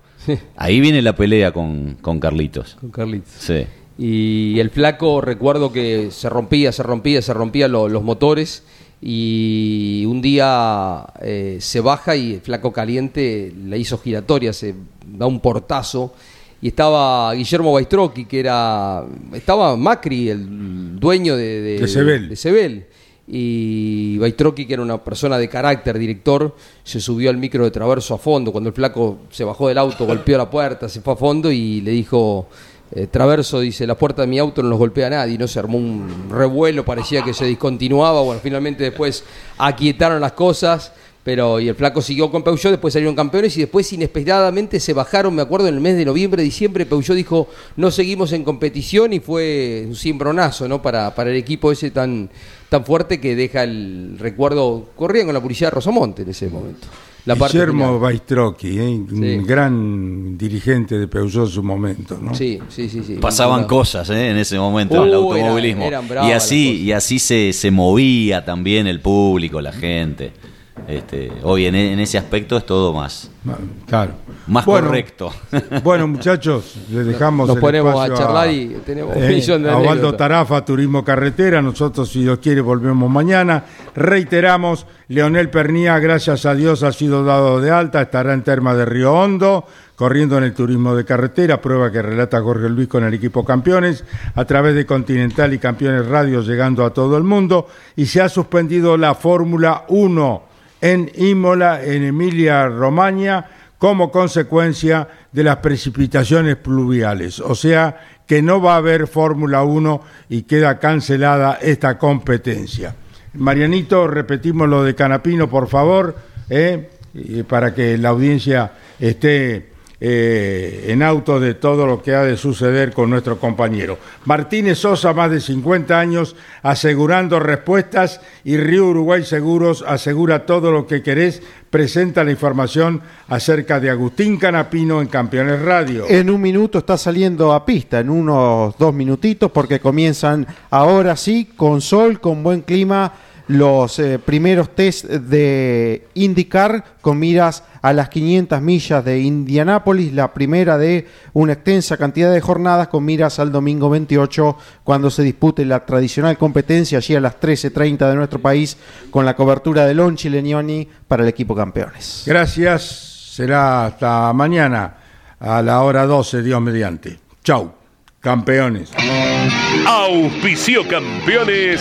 Ahí viene la pelea con, con Carlitos. Con Carlitos. Sí. Y el flaco, recuerdo que se rompía, se rompía, se rompían lo- los motores. Y un día eh, se baja y el flaco caliente la hizo giratoria, se da un portazo. Y estaba Guillermo Baistrocchi, que era. Estaba Macri, el dueño de, de, De Sebel. de Sebel. Y Baistrocchi, que era una persona de carácter, director, se subió al micro de Traverso a fondo. Cuando el flaco se bajó del auto, golpeó la puerta, se fue a fondo y le dijo: eh, Traverso, dice, la puerta de mi auto no los golpea nadie. No se armó un revuelo, parecía que se discontinuaba. Bueno, finalmente después aquietaron las cosas. Pero y el flaco siguió con Peugeot, después salieron campeones y después inesperadamente se bajaron, me acuerdo, en el mes de noviembre, diciembre, Peugeot dijo, no seguimos en competición y fue un cimbronazo, ¿no? Para, para el equipo ese tan, tan fuerte que deja el recuerdo, corrían con la publicidad de Rosamonte en ese momento. La parte Guillermo final. Baistrocchi, ¿eh? un gran dirigente de Peugeot en su momento. ¿no? Sí, sí, sí, sí. Pasaban cosas ¿eh? en ese momento en el automovilismo. eran- eran bravas y así, y así se, se movía también el público, la gente. Este, hoy en, en ese aspecto es todo más, Claro. más Bueno, correcto. Bueno, muchachos, les dejamos Nos el ponemos espacio a charlar y tenemos un millón de a. Tarafa, Turismo Carretera. Nosotros, si Dios quiere, volvemos mañana. Reiteramos, Leonel Pernía, gracias a Dios, ha sido dado de alta. Estará en Terma de Río Hondo, corriendo en el Turismo de Carretera, prueba que relata Jorge Luis con el equipo Campeones, a través de Continental y Campeones Radio, llegando a todo el mundo. Y se ha suspendido la Fórmula 1 en Imola, en Emilia Romagna, como consecuencia de las precipitaciones pluviales. O sea que no va a haber Fórmula 1 y queda cancelada esta competencia. Marianito, repetimos lo de Canapino, por favor, ¿eh? Para que la audiencia esté eh, en auto de todo lo que ha de suceder con nuestro compañero. Martínez Sosa, más de 50 años, asegurando respuestas y Río Uruguay Seguros asegura todo lo que querés. Presenta la información acerca de Agustín Canapino en Campeones Radio. En un minuto está saliendo a pista, en unos dos minutitos, porque comienzan ahora sí, con sol, con buen clima, los eh, primeros test de IndyCar con miras a las 500 millas de Indianápolis, la primera de una extensa cantidad de jornadas con miras al domingo 28 cuando se dispute la tradicional competencia allí a las 13.30 de nuestro país con la cobertura de Lonchi Legnoni para el equipo campeones. Gracias, será hasta mañana a la hora 12, Dios mediante. Chau, campeones. Auspicio campeones.